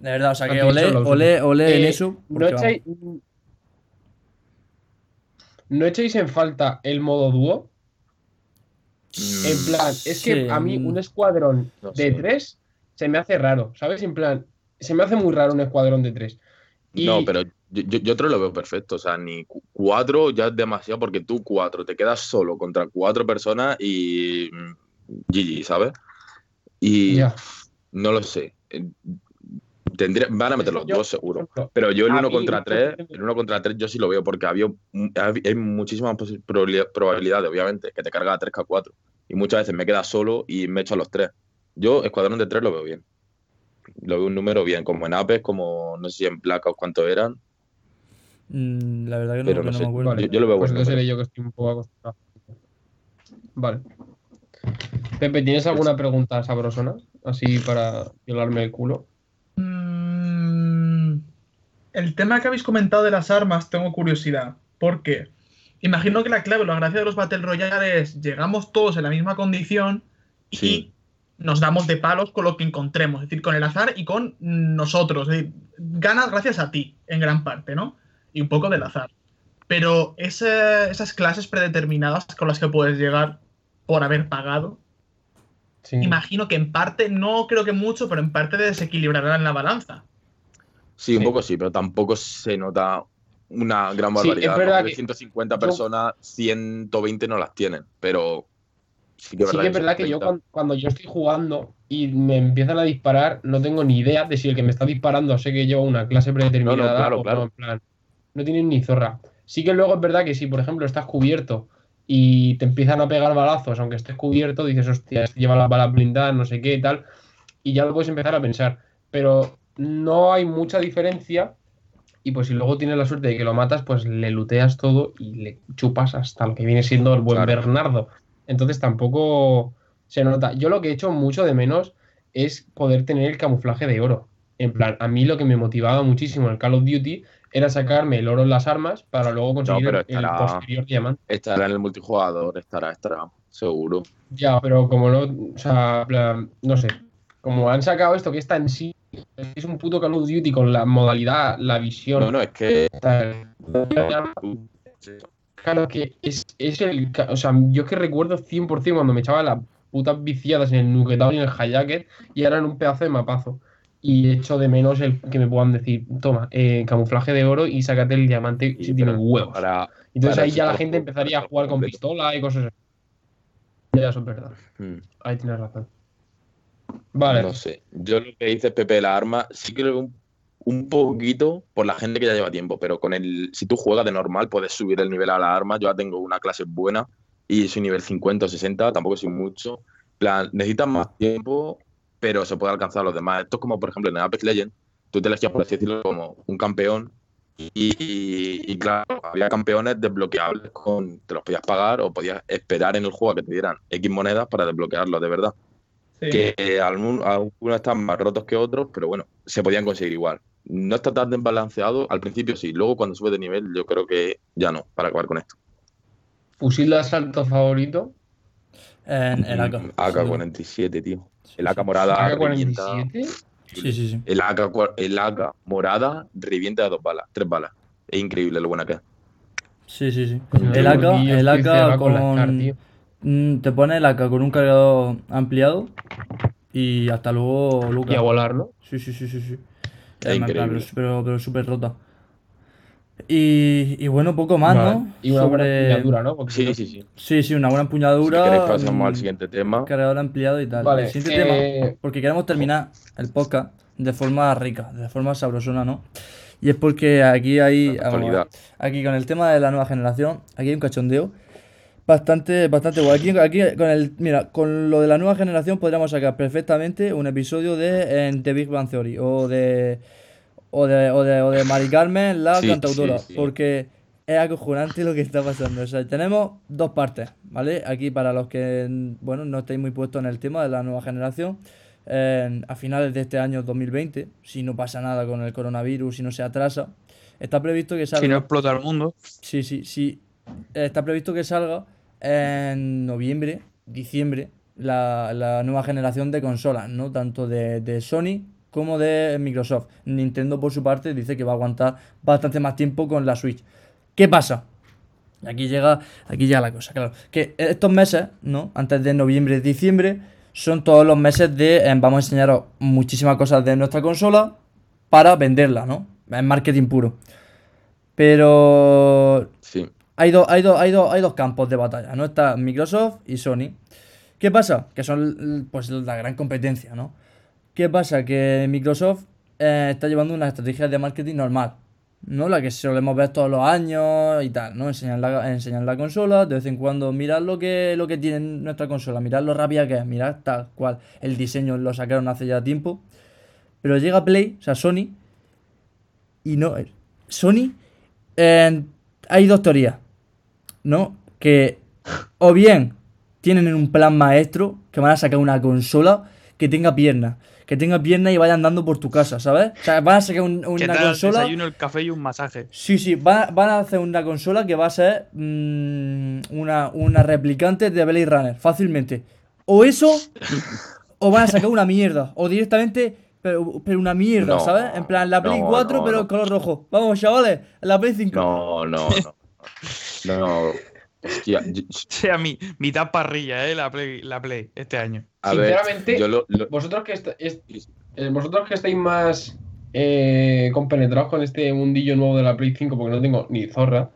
De verdad, o sea que olé, en Eh, eso. ¿No echáis, ¿No echáis en falta el modo dúo? En plan, es que Sí, a mí mm, un escuadrón No de sé. tres se me hace raro, ¿sabes? En plan, se me hace muy raro un escuadrón de tres. Y- No, pero yo, yo, lo veo perfecto. O sea, ni cu- cuatro ya es demasiado porque tú cuatro te quedas solo contra cuatro personas y mm, GG, ¿sabes? Y no lo sé. Eh, Tendría, van a meter los Yo, dos seguro. Pero yo el uno mí, contra tres, el uno contra tres yo sí lo veo porque había, hay muchísimas probabilidades, obviamente, que te carga a 3K4. Y muchas veces me queda solo y me echo a los tres. Yo, escuadrón de tres lo veo bien. Lo veo un número bien, como en Apex, como no sé si en Blackout cuánto eran, Mm, la verdad que no, pero que no, no sé. me acuerdo. Vale. Yo, yo lo veo Pues bueno. pero- seré yo que estoy un poco acostumbrado. Vale. Pepe, ¿tienes alguna pregunta sabrosona? Así para violarme el culo. Mm, el tema que habéis comentado de las armas, tengo curiosidad. ¿Por qué? Imagino que la clave, la gracia de los Battle Royale es llegamos todos en la misma condición y Sí. Nos damos de palos con lo que encontremos, es decir, con el azar y con nosotros. Es decir, ganas gracias a ti, en gran parte, ¿no? Y un poco del azar. Pero ese- esas clases predeterminadas con las que puedes llegar por haber pagado, Sí. imagino que en parte, no creo que mucho, pero en parte desequilibrarán la balanza. Sí, un Sí. poco sí, pero tampoco se nota una gran Sí, es barbaridad. verdad de que 150 yo- personas, 120 no las tienen, pero sí que es Sí verdad, que es verdad que yo cuando, cuando yo estoy jugando y me empiezan a disparar, no tengo ni idea de si el que me está disparando sé que lleva una clase predeterminada No, no, claro, o claro. no, en plan. No tienen ni zorra. Sí que luego es verdad que si, por ejemplo, estás cubierto y te empiezan a pegar balazos, aunque estés cubierto, dices, hostia, este lleva las balas blindadas, no sé qué y tal, y ya lo puedes empezar a pensar. Pero no hay mucha diferencia. Y pues si luego tienes la suerte de que lo matas, pues le luteas todo y le chupas hasta lo que viene siendo el buen Claro. Bernardo. Entonces tampoco se nota. Yo lo que he hecho mucho de menos es poder tener el camuflaje de oro. En plan, a mí lo que me motivaba muchísimo en el Call of Duty era sacarme el oro en las armas para luego conseguir pero el- posterior diamante. estará en el multijugador, estará, estará. seguro. Ya, pero como no, o sea, no sé, como han sacado esto que está en sí, es un puto Call of Duty con la modalidad, la visión, No, no, es que. [laughs] [laughs] Claro que es, es el, o sea, yo es que recuerdo 100% cuando me echaba las putas viciadas en el Nukedown y en el Hayaker y eran un pedazo de mapazo. Y echo de menos el que me puedan decir, toma, eh, camuflaje de oro y sácate el diamante si pero huevos. Para, Entonces para ahí ya la gente empezaría a jugar con pistola y cosas así. Ya, eso es verdad. Mm. Ahí tienes razón. Vale. No sé. Yo lo que dice Pepe la arma, sí creo que un, un poquito por la gente que ya lleva tiempo, pero con el, si tú juegas de normal, puedes subir el nivel a la arma. Yo ya tengo una clase buena y soy nivel 50 o 60, tampoco soy mucho. Plan, necesitas más tiempo, pero se puede alcanzar a los demás. Esto es como, por ejemplo, en Apex Legends, tú te elegías, por así decirlo, como un campeón. Y, claro, había campeones desbloqueables con. Te los podías pagar o podías esperar en el juego a que te dieran X monedas para desbloquearlos de verdad Sí. que algún- algunos están más rotos que otros, pero bueno, se podían conseguir igual. No está tan desbalanceado, al principio sí, luego cuando sube de nivel yo creo que ya no, para acabar con esto. Fusil de asalto favorito. En el AK. Mm, AK-47, tío. El AK morada revienta. AK-47. Sí, sí, sí. El AK, el AK morada revienta de dos balas, tres balas. Es increíble lo buena que es. Sí, sí, sí. Coño, El AK, el AK con. Mm, Te pone el AK con un cargador ampliado y hasta luego, Lucas. Y a volar, ¿no? Sí, sí, sí, sí, sí. Es Además, increíble. claro, pero, pero súper rota. Y, y bueno, poco más, Vale. ¿no? Y una buena empuñadura, ¿no? Porque si Sí, sí, sí. Sí, sí, una buena Si empuñadura. queréis pasamos al siguiente tema. Cargador ampliado y tal. Vale, el siguiente tema, eh, porque queremos terminar el podcast de forma rica, de forma sabrosona, ¿no? Y es porque aquí hay. aquí con el tema de la nueva generación, aquí hay un cachondeo bastante, bastante guay. Aquí, aquí con el, mira, con lo de la nueva generación podríamos sacar perfectamente un episodio de en The Big Bang Theory o de o de, o de, o de Mari Carmen, la Sí, cantautora, sí, sí. porque es acojonante lo que está pasando. O sea, tenemos dos partes, ¿vale? Aquí para los que, bueno, no estáis muy puestos en el tema de la nueva generación, en- a finales de este año 2020, si no pasa nada con el coronavirus, si no se atrasa, está previsto que salga... Si no explota el mundo. Sí, sí, sí. Está previsto que salga en noviembre, diciembre, la, la nueva generación de consolas, ¿no? Tanto de, de Sony como de Microsoft. Nintendo, por su parte, dice que va a aguantar bastante más tiempo con la Switch. ¿Qué pasa? Aquí llega, aquí llega la cosa, claro. Que estos meses, ¿no? Antes de noviembre, diciembre, son todos los meses de eh, vamos a enseñaros muchísimas cosas de nuestra consola para venderla, ¿no? Es marketing puro. Pero Sí. Hay, dos hay, dos hay, dos hay dos campos de batalla, ¿no? Está Microsoft y Sony. ¿Qué pasa? Que son pues la gran competencia, ¿no? ¿Qué pasa? Que Microsoft eh, está llevando una estrategia de marketing normal, ¿no? La que solemos ver todos los años y tal, ¿no? Enseñar la, enseñar la consola, de vez en cuando mirad lo que, lo que tiene nuestra consola, mirad lo rápida que es, mirad tal cual. El diseño lo sacaron hace ya tiempo. Pero llega Play, o sea, Sony, y no. Sony, eh, hay dos teorías, ¿no? Que o bien tienen un plan maestro que van a sacar una consola que tenga piernas, que tenga piernas y vaya andando por tu casa, ¿sabes? O sea, van a sacar un- una consola. desayuno, el café y un masaje. Sí, sí, van, van a hacer una consola que va a ser mm, una, una replicante de Blade Runner, fácilmente. O eso, o van a sacar una mierda, o directamente, pero, pero una mierda, No, ¿sabes? En plan, la Play no, 4, no, pero color rojo. Vamos, chavales, la Play 5. No, no, no. [laughs] No, no. Hostia, yo- [laughs] O sea, mi, mitad parrilla, ¿eh? La Play, la Play este año. a ver, Sinceramente, yo lo, lo- Vosotros que, est- est- eh, vosotros que estáis más eh, compenetrados con este mundillo nuevo de la Play 5, porque no tengo ni zorra,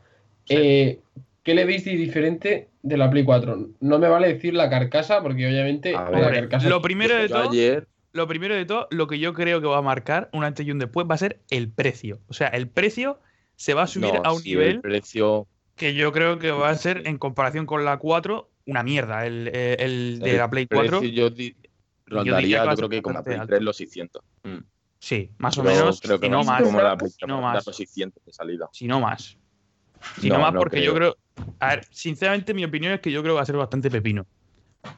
eh, ¿qué le veis de diferente de la Play 4? No me vale decir la carcasa, porque obviamente A la ver, Hombre, carcasa. lo primero de todo, ayer, lo primero de todo, lo que yo creo que va a marcar un antes y un después va a ser el precio. O sea, el precio se va a subir no, a un sí, nivel el precio que yo creo que va a ser, en comparación con la 4, una mierda. El, el- el de el la Play precio 4, yo rondaría, a yo creo que como la Play alto. 3 los 600. Mm. sí, más o Yo menos, creo que si no más. como la Play si no 3, más. los 600 de salida. Si no más. Si No, no más, porque yo creo. creo. A ver, sinceramente, mi opinión es que yo creo que va a ser bastante pepino.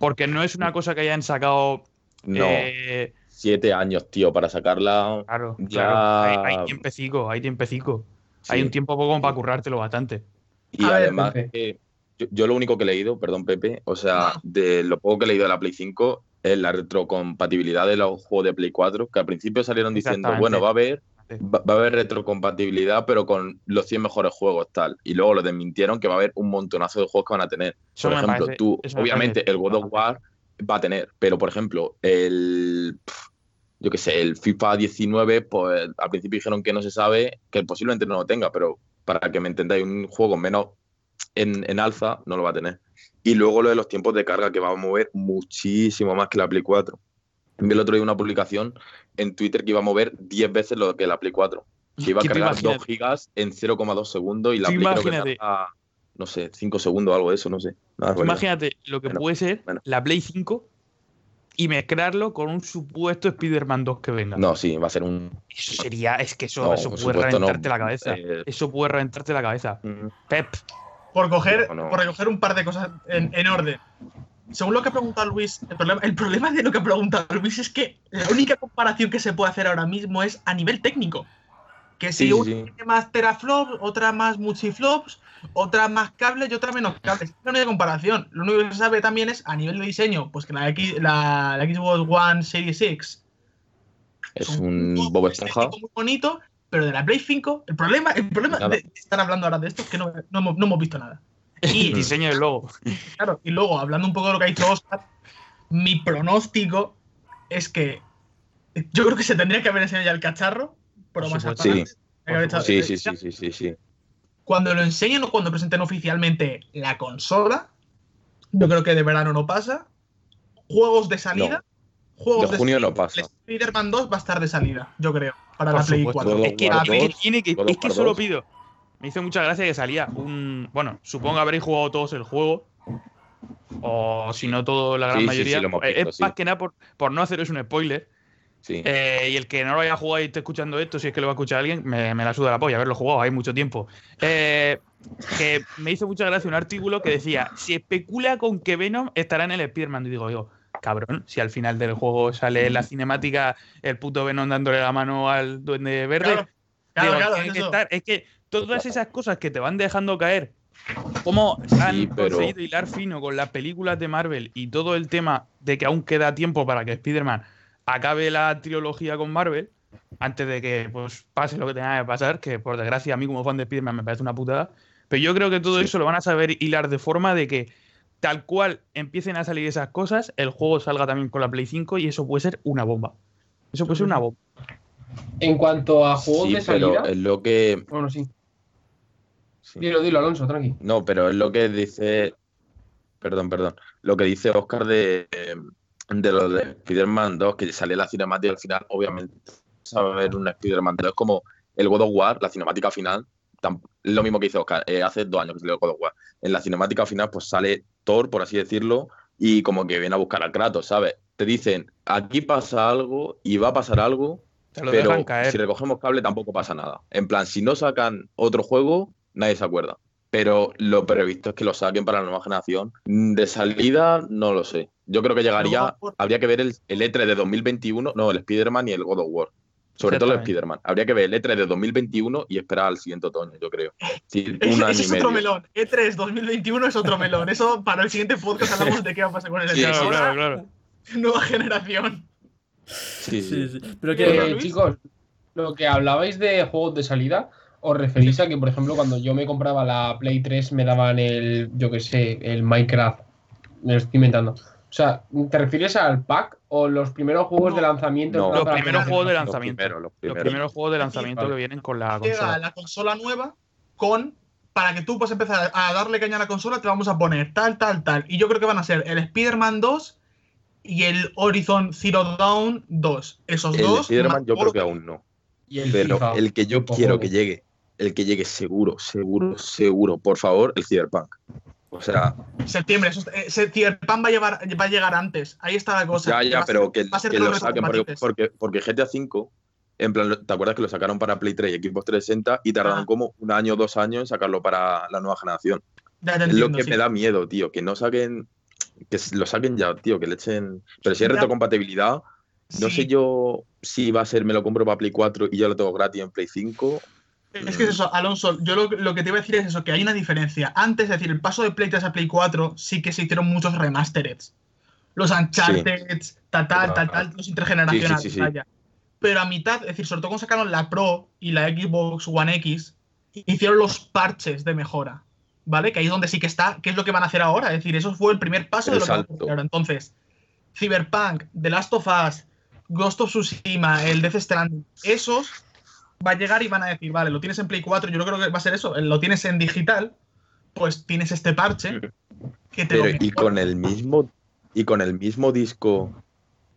Porque no es una cosa que hayan sacado. No, eh, siete años, tío, para sacarla. claro, Ya- claro. Hay, hay tiempecico, hay tiempecico. Hay sí. un tiempo poco para currártelo bastante. Y A además yo, yo lo único que he leído, perdón Pepe, o sea, Ah. de lo poco que he leído de la Play 5 es la retrocompatibilidad de los juegos de Play 4, que al principio salieron diciendo, bueno, va a haber va, a haber retrocompatibilidad, pero con los 100 mejores juegos, tal. Y luego lo desmintieron que va a haber un montonazo de juegos que van a tener. Eso Por ejemplo, parece- tú, obviamente, el God of War va a tener, pero por ejemplo, el. Yo qué sé, el FIFA 19, pues al principio dijeron que no se sabe, que posiblemente no lo tenga, pero para que me entendáis, un juego menos en, en alza no lo va a tener. Y luego lo de los tiempos de carga, que va a mover muchísimo más que la Play 4. Vi el otro día una publicación en Twitter que iba a mover 10 veces lo que la Play 4. Que iba a cargar 2 imagínate- gigas en 0,2 segundos y la Play creo que imagínate. tarda, no sé, 5 segundos o algo de eso, no sé. Nada, Imagínate lo que Bueno, puede ser bueno. la Play 5 y mezclarlo con un supuesto Spider-Man 2 que venga. No, sí, va a ser un. Eso sería, es que eso, No, eso puede no. reventarte la cabeza. Eh, Eso puede reventarte la cabeza. mm, Pep, Por coger, No, no. por recoger un par de cosas en, en orden. Según lo que ha preguntado Luis, el problema, el problema de lo que ha preguntado Luis es que la única comparación que se puede hacer ahora mismo es a nivel técnico. Que si Sí, una sí. tiene más teraflops, otra más multiflops, otra más cables y otra menos cables. Es única comparación. Lo único que se sabe también es a nivel de diseño, pues que la, X, la, la Xbox One Series X es un un Bob Esponja. muy bonito, pero de la Play 5, el problema, el problema Nada. de estar hablando ahora de esto es que no, no hemos, no hemos visto nada. Y [laughs] diseño del logo. [laughs] Claro, y luego, hablando un poco de lo que ha dicho Oscar, mi pronóstico es que yo creo que se tendría que haber enseñado ya el cacharro, adelante. Sí. Sí, sí, sí, sí, sí, sí. Cuando lo enseñen o cuando presenten oficialmente la consola, yo creo que de verano no pasa. Juegos de salida. Juegos De junio no pasa. El Spider-Man 2 va a estar de salida, yo creo, para Por la Play supuesto. 4. God of Es que, War es que 2, tiene que, God of es que solo 2. pido. Me hizo mucha gracia que salía un. Bueno, supongo que habréis jugado todos el juego. O si no, todo la gran Sí, mayoría. sí, lo hemos Eh, visto, es sí. más que nada por, por no haceros un spoiler. Sí. Eh, y el que no lo haya jugado y esté escuchando esto, si es que lo va a escuchar alguien, me, me la suda la polla haberlo jugado, hay mucho tiempo. Eh, que me hizo mucha gracia un artículo que decía: se especula con que Venom estará en el Spider-Man. Y digo, digo, cabrón, si al final del juego sale en la cinemática el puto Venom dándole la mano al Duende Verde. Claro, claro, Digo, claro, tiene que eso. estar- es que todas esas cosas que te van dejando caer, como han pero- conseguido hilar fino con las películas de Marvel y todo el tema de que aún queda tiempo para que Spider-Man acabe la trilogía con Marvel, antes de que pues, pase lo que tenga que pasar, que por desgracia a mí como fan de Spider-Man me parece una putada, pero yo creo que todo Sí. eso lo van a saber hilar de forma de que tal cual empiecen a salir esas cosas, el juego salga también con la Play 5 y eso puede ser una bomba. Eso puede ser una bomba. En cuanto a juegos Sí, de pero salida. es lo que. Bueno, sí. sí. Dilo, dilo, Alonso, tranqui. No, pero es lo que dice. Perdón, perdón. Lo que dice Oscar de, de lo de Spider-Man 2, que sale la cinemática al final, obviamente. Saber un Spider-Man 2 es como el God of War, la cinemática final. Es lo mismo que dice Oscar, eh, hace dos años que salió el God of War. En la cinemática final, pues sale Thor, por así decirlo, y como que viene a buscar a Kratos, ¿sabes? Te dicen, aquí pasa algo y va a pasar algo, pero caer. si recogemos cable tampoco pasa nada. En plan, si no sacan otro juego, nadie se acuerda. Pero lo previsto es que lo saquen para la nueva generación. Mm, De salida, no lo sé. Yo creo que llegaría, habría que ver el, el E3 de 2021, no, el Spider-Man y el God of War. Sobre todo el. Spider-Man. Habría que ver el E3 de 2021 y esperar al siguiente otoño, yo creo. Sí, [laughs] Ese, un año es otro melón. E3 2021 es otro melón. Eso para el siguiente podcast hablamos de qué va a pasar con el Sí, E3. sí, claro, claro. Nueva generación. Sí, Sí, sí. sí. Pero Eh, que. Chicos, lo que hablabais de juegos de salida, os referís a que, por ejemplo, cuando yo me compraba la Play 3 me daban el, yo qué sé, el Minecraft. Me lo estoy inventando. O sea, ¿te refieres al pack o los primeros juegos No. de lanzamiento? No. Los primeros juegos de Los lanzamiento. primeros, los Los primeros. juegos de lanzamiento vale. que vienen con la Llega consola. la consola nueva con. Para que tú puedas empezar a darle caña a la consola, te vamos a poner tal, tal, tal. Y yo creo que van a ser el Spider-Man 2 y el Horizon Zero Dawn 2. Esos El dos. Spider-Man yo creo que aún no. Y el Pero FIFA, el que yo quiero que llegue, el que llegue seguro, seguro, seguro, por favor, el Cyberpunk. O sea, Septiembre. Eso, eh, Cyberpunk va a, llevar, va a llegar antes. Ahí está la cosa. ya, ya, va pero ser- que, va a ser que lo saquen porque, porque, porque GTA V, en plan, ¿te acuerdas que lo sacaron para Play 3 y Xbox 360 y tardaron Ah. como un año o dos años en sacarlo para la nueva generación? Ya Es lo que sí. me da miedo, tío, que no saquen, que lo saquen ya, tío, que le echen... Pero si hay retrocompatibilidad, no Sí. sé yo si va a ser, me lo compro para Play 4 y ya lo tengo gratis en Play 5, Es que es eso, Alonso, yo lo, lo que te iba a decir es eso, que hay una diferencia. Antes, es decir, el paso de Play 3 a Play 4 sí que se hicieron muchos remastereds. Los Uncharted, tal, tal, tal, tal, los intergeneracionales, Sí, sí, sí, sí. vaya. Pero a mitad, es decir, sobre todo cuando sacaron la Pro y la Xbox One X, hicieron los parches de mejora. ¿Vale? Que ahí es donde sí que está, ¿qué es lo que van a hacer ahora? Es decir, eso fue el primer paso El de lo que salto. ahora. Entonces, Cyberpunk, The Last of Us, Ghost of Tsushima, el Death Stranding, esos va a llegar y van a decir, vale, lo tienes en Play 4, yo no creo que va a ser eso, lo tienes en digital, pues tienes este parche que te Pero, lo y con el mismo y con el mismo disco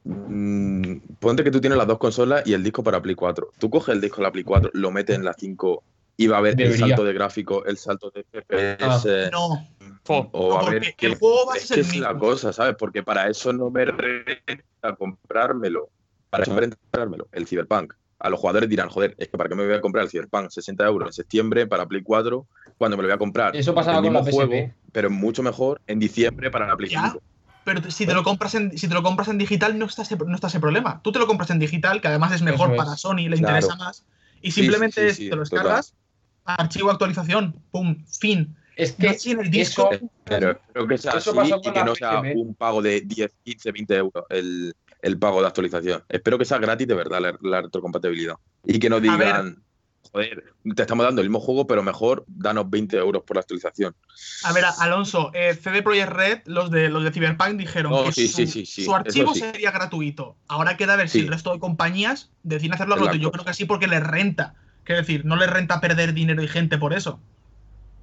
mm, ponte que tú tienes las dos consolas y el disco para Play 4 tú coges el disco de la Play 4 lo metes en la 5 y va a ver el salto de gráfico el salto de FPS No, Fo. o no, a ver porque qué el juego va a es ser que es mismo. la cosa sabes porque para eso no me renta comprármelo para eso me renta comprármelo el Cyberpunk a los jugadores dirán, joder, es que para qué me voy a comprar el Cyberpunk 60 euros en septiembre para Play 4 cuando me lo voy a comprar Eso pasaba el con la mismo PSP. juego, pero mucho mejor en diciembre para la Play Ya. 5. pero si te lo compras en, si te lo compras en digital no está, ese, no está ese problema. Tú te lo compras en digital, que además es mejor es. para Sony, le Claro. interesa más, y simplemente sí, es- sí, te lo total. descargas, archivo actualización, pum, fin. Es No que si en el disco. eso, Pero espero que sea Eso así y que no sea un pago de 10, 15, 20 euros el, el pago de actualización. Espero que sea gratis de verdad la, la retrocompatibilidad. Y que no digan, joder, te estamos dando el mismo juego, pero mejor danos 20 euros por la actualización. A ver, Alonso, eh, CD Projekt Red, los de, los de Cyberpunk dijeron que sí, su, sí, sí, sí, su archivo sería gratuito. Ahora queda ver si el resto de compañías deciden hacerlo gratuito. Yo creo que sí porque les renta. Quiero decir, no les renta perder dinero y gente por eso.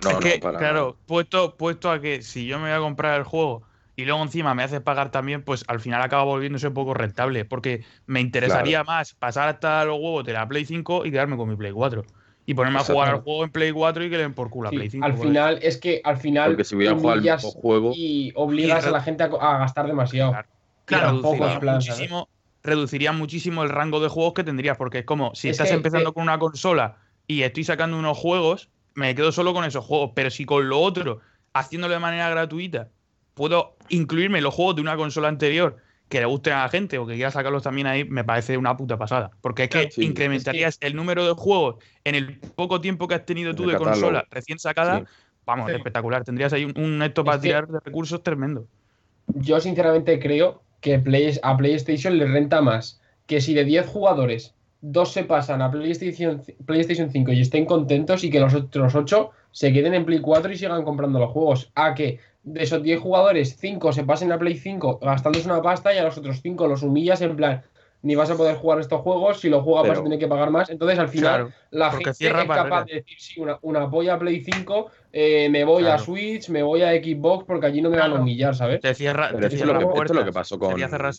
No, es no, que, para claro, puesto, puesto a que si yo me voy a comprar el juego y luego encima me haces pagar también, pues al final acaba volviéndose un poco rentable. Porque me interesaría más pasar hasta los huevos de la Play 5 y quedarme con mi Play 4. Y ponerme a jugar al juego en Play 4 y que le den por culo a sí, Play 5. al final es que al final Porque si voy a jugar el humillas mismo juego, y obligas Y a la gente a, a gastar demasiado. Claro. Claro, tampoco reduciría es plan, ¿sabes? muchísimo, reduciría muchísimo el rango de juegos que tendrías, porque es como si Es estás que, empezando eh, con una consola y estoy sacando unos juegos, me quedo solo con esos juegos, pero si con lo otro, haciéndolo de manera gratuita, puedo incluirme los juegos de una consola anterior que le gusten a la gente o que quiera sacarlos también ahí, me parece una puta pasada. Porque es que sí, incrementarías el número de juegos en el poco tiempo que has tenido tú de catálogo. consola recién sacada. Sí. Vamos, Sí. espectacular. Tendrías ahí un, un esto para Es que- tirar de recursos tremendo. Yo sinceramente creo que Play- a PlayStation le renta más que si de 10 jugadores, dos se pasan a PlayStation, PlayStation 5 y estén contentos y que los otros 8 se queden en Play 4 y sigan comprando los juegos. A que de esos 10 jugadores, 5 se pasen a Play 5 gastándose una pasta y a los otros 5 los humillas en plan, ni vas a poder jugar estos juegos, si lo juegas vas a Pero- tener que pagar más. Entonces al final Claro. la gente es capaz barreras. de decir, sí, una, una polla a Play 5, eh, me voy a Claro. Switch, me voy a Xbox porque allí no me van a Claro. humillar, ¿sabes? Te cierra, Pero te cierra lo que, esto es lo que pasó con,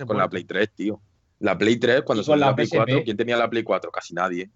con la. Play 3, tío. La Play 3, cuando salió la la Play PSP. 4, ¿quién tenía la Play 4? Casi nadie.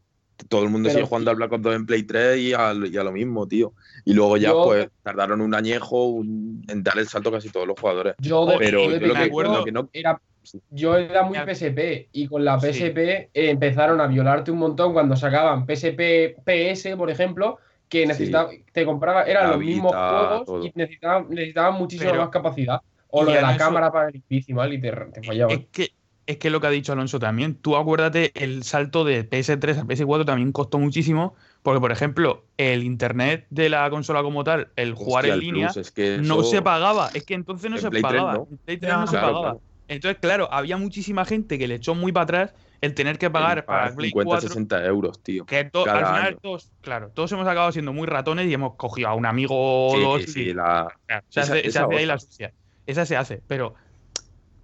Todo el mundo Pero- sigue jugando al Black Ops 2 en Play 3 y a, y a lo mismo, tío. Y luego ya, Yo- pues, tardaron un añejo un- en dar el salto casi todos los jugadores. Yo de, Pero yo de yo lo que, lo que no. era, yo era muy. PSP y con la Sí. PSP eh, empezaron a violarte un montón cuando sacaban PSP PS, por ejemplo, que necesitaba, te compraba, eran La los mismos juegos todo. y necesitaban, necesitaban muchísima Pero- más capacidad. O lo de la cámara para el decimal y te, te fallaban. Es que, es que lo que ha dicho Alonso también, tú acuérdate, el salto de PS3 a PS4 también costó muchísimo, porque por ejemplo, el internet de la consola como tal, el jugar Hostia, en el línea, Plus, es que no se pagaba. Es que entonces no En se Play 3 pagaba. no. En Play 3 Ya, no se claro, pagaba. claro. Entonces, claro, había muchísima gente que le echó muy para atrás el tener que pagar para Play 50, 4. 60 euros, tío. Que to- al final año. todos, claro, todos hemos acabado siendo muy ratones y hemos cogido a un amigo o Sí, dos. sí, y- la, se Esa- hace, se esa hace ahí la sucia. Esa se hace, pero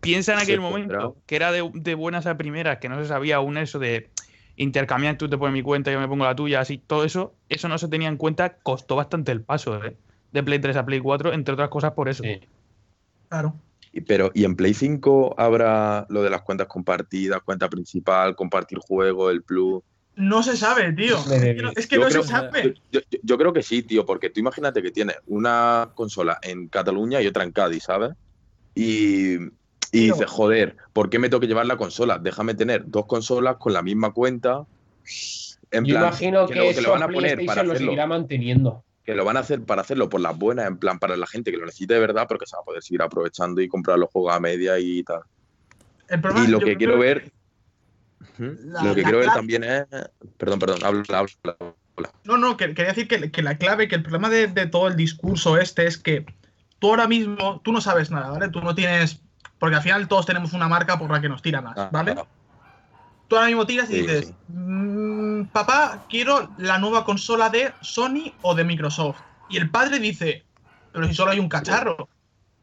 piensa en aquel podrá. momento que era de, de buenas a primeras, que no se sabía aún eso de intercambiar, tú te pones mi cuenta, yo me pongo la tuya, así, todo eso, eso no se tenía en cuenta, costó bastante el paso ¿eh? de Play 3 a Play 4, entre otras cosas por eso. Sí. Claro. Y- Pero, ¿y en Play 5 habrá lo de las cuentas compartidas, cuenta principal, compartir juego, el plus? No se sabe, tío. Es que no, es que Yo no creo- se sabe. Yo, yo- yo creo que sí, tío, porque tú imagínate que tienes una consola en Cataluña y otra en Cádiz, ¿sabes? Y, y dices, joder, ¿por qué me tengo que llevar la consola? Déjame tener dos consolas con la misma cuenta. En Yo plan, imagino que, lo, que eso lo van a poner para lo hacerlo, seguirá manteniendo. que lo van a hacer para hacerlo por las buenas, en plan, para la gente que lo necesite de verdad, pero que se va a poder seguir aprovechando y comprar los juegos a media y tal. El problema- Y lo yo que quiero ver. La- lo que quiero ver también es. Perdón, perdón, habla, habla. No, no, que- quería decir que, que la clave, que el problema de, de todo el discurso este es que tú ahora mismo, tú no sabes nada, ¿vale? Tú no tienes. Porque al final todos tenemos una marca por la que nos tira más, Ah, ¿vale? ah, Tú ahora mismo tiras y Sí, dices, sí. "Mm, papá, quiero la nueva consola de Sony o de Microsoft. Y el padre dice, pero si solo hay un cacharro.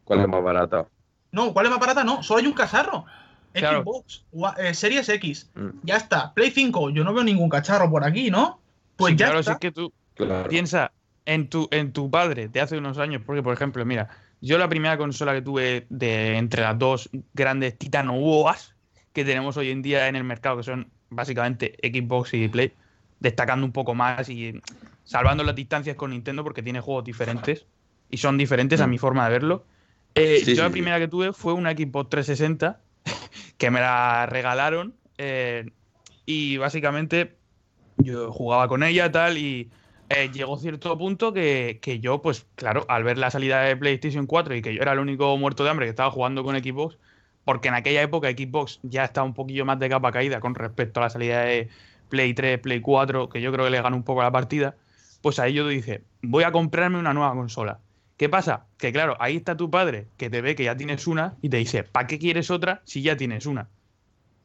¿Cuál es más barata? No, ¿cuál es más barata? No, solo hay un cacharro. Claro. Xbox, eh, Series X. Mm, Ya está. Play 5, yo no veo ningún cacharro por aquí, ¿no? Pues Sí, ya claro, si está. es que tú, Claro. Piensa en tu, en tu padre de hace unos años, porque por ejemplo, mira, yo la primera consola que tuve de entre las dos grandes titanuoas que tenemos hoy en día en el mercado, que son básicamente Xbox y Play, destacando un poco más y salvando las distancias con Nintendo porque tiene juegos diferentes y son diferentes a Mm. mi forma de verlo. Eh, Sí, yo la primera que tuve fue una Xbox 360 [laughs] que me la regalaron eh, y básicamente yo jugaba con ella tal y eh, llegó cierto punto que, que yo, pues claro, al ver la salida de PlayStation 4 y que yo era el único muerto de hambre que estaba jugando con Xbox, porque en aquella época Xbox ya estaba un poquillo más de capa caída con respecto a la salida de Play 3, Play 4, que yo creo que le ganó un poco la partida, pues ahí yo dije, voy a comprarme una nueva consola. ¿Qué pasa? Que claro, ahí está tu padre, que te ve que ya tienes una y te dice, ¿para qué quieres otra si ya tienes una?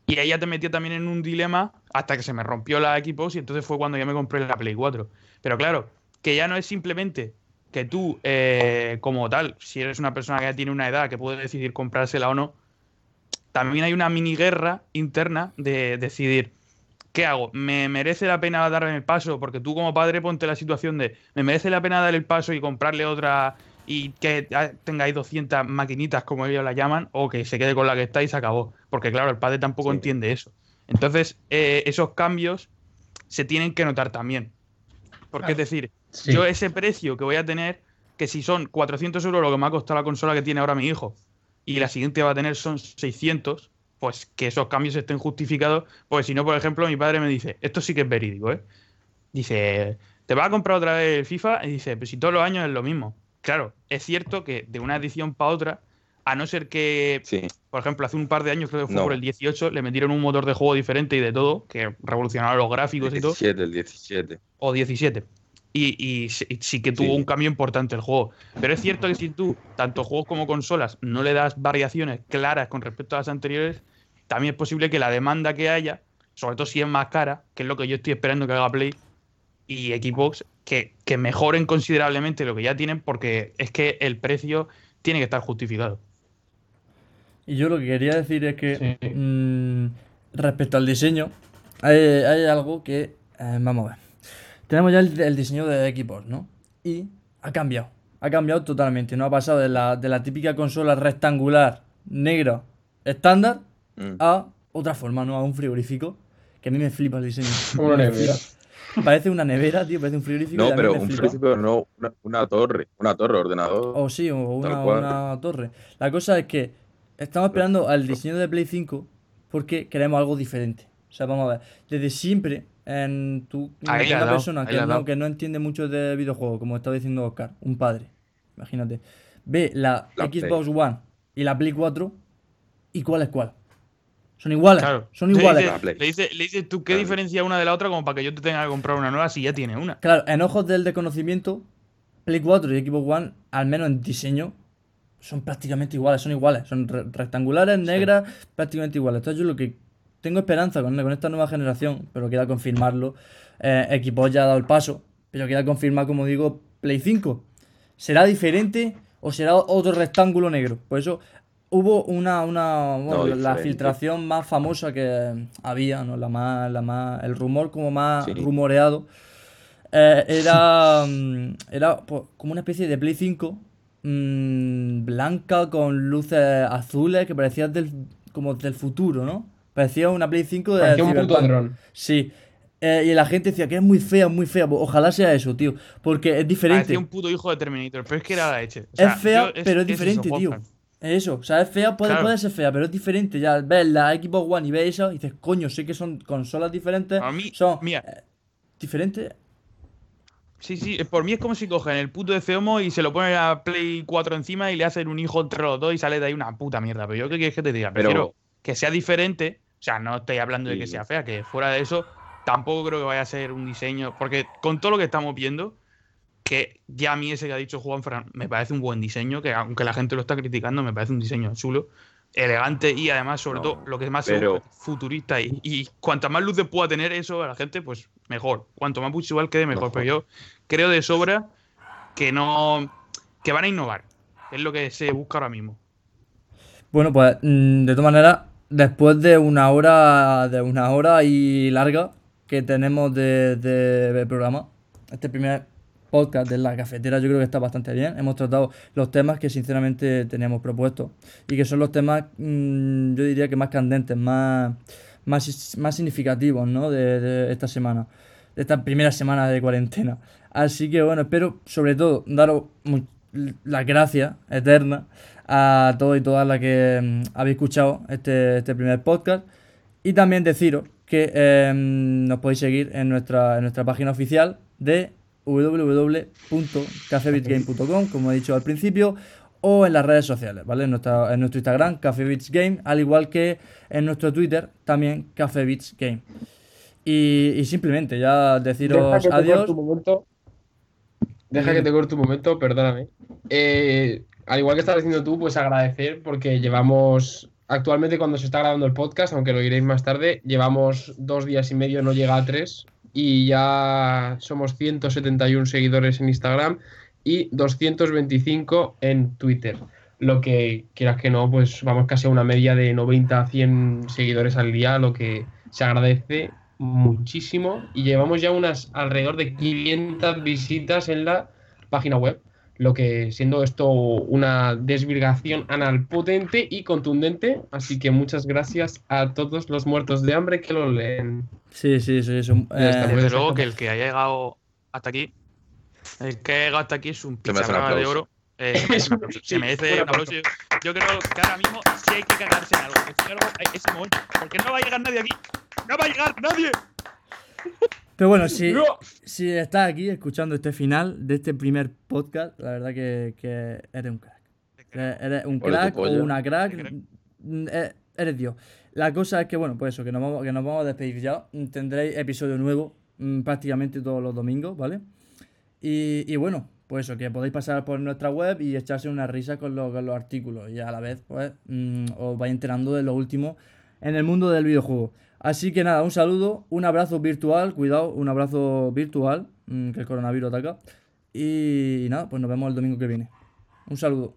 Y ella te metió también en un dilema hasta que se me rompió la Xbox y entonces fue cuando ya me compré la Play 4. Pero claro, que ya no es simplemente que tú, eh, como tal, si eres una persona que ya tiene una edad que puede decidir comprársela o no, también hay una mini guerra interna de decidir, ¿qué hago? ¿Me merece la pena darme el paso? Porque tú como padre ponte la situación de, ¿me merece la pena dar el paso y comprarle otra y que tengáis 200 maquinitas, como ellos la llaman, o que se quede con la que está y se acabó? Porque claro, el padre tampoco Sí. entiende eso. Entonces, eh, esos cambios se tienen que notar también. Porque es decir, Sí. yo ese precio que voy a tener, que si son 400 euros lo que me ha costado la consola que tiene ahora mi hijo, y la siguiente va a tener son 600, pues que esos cambios estén justificados, pues si no, por ejemplo, mi padre me dice, esto sí que es verídico, ¿eh? Dice, ¿te vas a comprar otra vez el FIFA? Y dice, pues si todos los años es lo mismo. Claro, es cierto que de una edición para otra, a no ser que Sí, por ejemplo, hace un par de años, creo que fue No. por el 18, le metieron un motor de juego diferente y de todo, que revolucionaron los gráficos y todo, 17, el 17. o 17. Y, y sí, y sí que tuvo Sí. un cambio importante el juego. Pero es cierto que si tú, tanto juegos como consolas, no le das variaciones claras con respecto a las anteriores, también es posible que la demanda que haya, sobre todo si es más cara, que es lo que yo estoy esperando que haga Play y Xbox, que, que mejoren considerablemente lo que ya tienen, porque es que el precio tiene que estar justificado. Y yo lo que quería decir es que Sí. mm, respecto al diseño, hay, hay algo que, eh, vamos a ver. Tenemos ya el, el diseño de Xbox, ¿no? Y ha cambiado. Ha cambiado totalmente. No ha pasado de la, de la típica consola rectangular, negra, estándar, Mm. a otra forma, ¿no? A un frigorífico. Que a mí me flipa el diseño. [laughs] Una nevera. Parece una nevera, tío, parece un frigorífico. No, pero un príncipe no, una, una torre, una torre, ordenador. O sí, o una torre. La cosa es que estamos esperando al diseño de Play 5 porque queremos algo diferente. O sea, vamos a ver. Desde siempre, en tu, Ahí una persona que no, que no entiende mucho de videojuegos, como estaba diciendo Oscar, un padre, imagínate, ve la, La Xbox One y la Play 4 y cuál es cuál. Son iguales, Claro. son Le iguales. Le dices, le dices tú qué Claro. diferencia una de la otra como para que yo te tenga que comprar una nueva si ya tiene una. Claro, en ojos del desconocimiento, Play 4 y Xbox One, al menos en diseño, son prácticamente iguales, son iguales, son re- rectangulares, negras, prácticamente iguales. Entonces yo lo que tengo esperanza con, con esta nueva generación, pero queda confirmarlo, eh, Xbox ya ha dado el paso, pero queda confirmar, como digo, Play 5. ¿Será diferente o será otro rectángulo negro? Por eso hubo una, una bueno, No, la filtración más famosa que había, ¿no? La más, la más, el rumor como más Sí. rumoreado eh, era, mm, era pues, como una especie de Play 5 mm, blanca con luces azules que parecía del, como del futuro, ¿no? Parecía una Play 5 de Parecía un puto dron. Sí. Eh, y la gente decía que es muy fea, muy fea. Pues ojalá sea eso, tío. Porque es diferente. Parecía un puto hijo de Terminator, pero es que era la leche. O sea, es fea, yo- pero es eso, diferente, tío. Wolfgang. Es eso. O sea, es fea, puede, Claro. puede ser fea, pero es diferente. Ya ves la Xbox One y ves eso y dices, coño, sé que son consolas diferentes. A mí, son mira, eh, diferentes. Sí, sí, por mí es como si cogen el puto de Ceomo y se lo ponen a Play 4 encima y le hacen un hijo entre los dos y sale de ahí una puta mierda. Pero yo qué quieres que te diga, Pero- que sea diferente. O sea, no estoy hablando de que sea fea, que fuera de eso, tampoco creo que vaya a ser un diseño, porque con todo lo que estamos viendo, que ya a mí ese que ha dicho Juan Fran me parece un buen diseño, que aunque la gente lo está criticando, me parece un diseño chulo, elegante y además, sobre No, todo, lo que es más pero- futurista y, y cuanta más luces pueda tener eso a la gente, pues mejor. Cuanto más visual quede, mejor. Mejor. Pero yo creo de sobra que no. que van a innovar. Es lo que se busca ahora mismo. Bueno, pues mm, de todas maneras, después de una hora, de una hora y larga que tenemos de, de- de programa, este primer podcast de la cafetera yo creo que está bastante bien. Hemos tratado los temas que sinceramente teníamos propuestos y que son los temas, mm, yo diría que más candentes, más, más, más significativos, ¿no? De, esta semana, de esta primera semana de cuarentena. Así que bueno, espero sobre todo daros las gracias eternas a todos y todas las que mm, habéis escuchado este, este primer podcast. Y también deciros que eh, nos podéis seguir en nuestra, en nuestra página oficial de www.cafebitsgame.com, como he dicho al principio, o en las redes sociales, ¿vale? En, nuestra- en nuestro Instagram, CafeBitsGame, al igual que en nuestro Twitter, también CafeBitsGame. Y, y simplemente ya deciros Deja adiós. Deja que te corte un momento, perdóname. Eh, al igual que estás haciendo tú, pues agradecer porque llevamos, actualmente cuando se está grabando el podcast, aunque lo iréis más tarde, llevamos dos días y medio, no llega a tres, y ya somos 171 seguidores en Instagram y 225 en Twitter. Lo que, quieras que no, pues vamos casi a una media de 90 a 100 seguidores al día, lo que se agradece muchísimo y llevamos ya unas alrededor de 500 visitas en la página web, lo que siendo esto una desvirgación anal potente y contundente, así que muchas gracias a todos los muertos de hambre que lo leen. Sí, sí, sí. sí, un- eh, pues. Desde luego que el que haya llegado hasta aquí, el que haya llegado hasta aquí es un pizarra de oro. eh, se merece un aplauso. Yo creo que ahora mismo sí hay que cagarse en algo. es ese momento, porque no va a llegar nadie aquí. ¡No va a llegar nadie! Pero bueno, si, ¡No! si estás aquí escuchando este final de este primer podcast, la verdad que, que eres un crack. Eres eres un crack o una crack. Mm, eh, Eres Dios. La cosa es que, bueno, pues eso, que nos vamos, que nos vamos a despedir ya. Tendréis episodio nuevo mm, prácticamente todos los domingos, ¿vale? Y, y bueno, pues eso, que podéis pasar por nuestra web y echarse una risa con, los- con los artículos. Y a la vez, pues, mm, os vais enterando de lo último en el mundo del videojuego. Así que nada, un saludo, un abrazo virtual, cuidado, un abrazo virtual, mm, que el coronavirus ataca. Y nada, pues nos vemos el domingo que viene. Un saludo.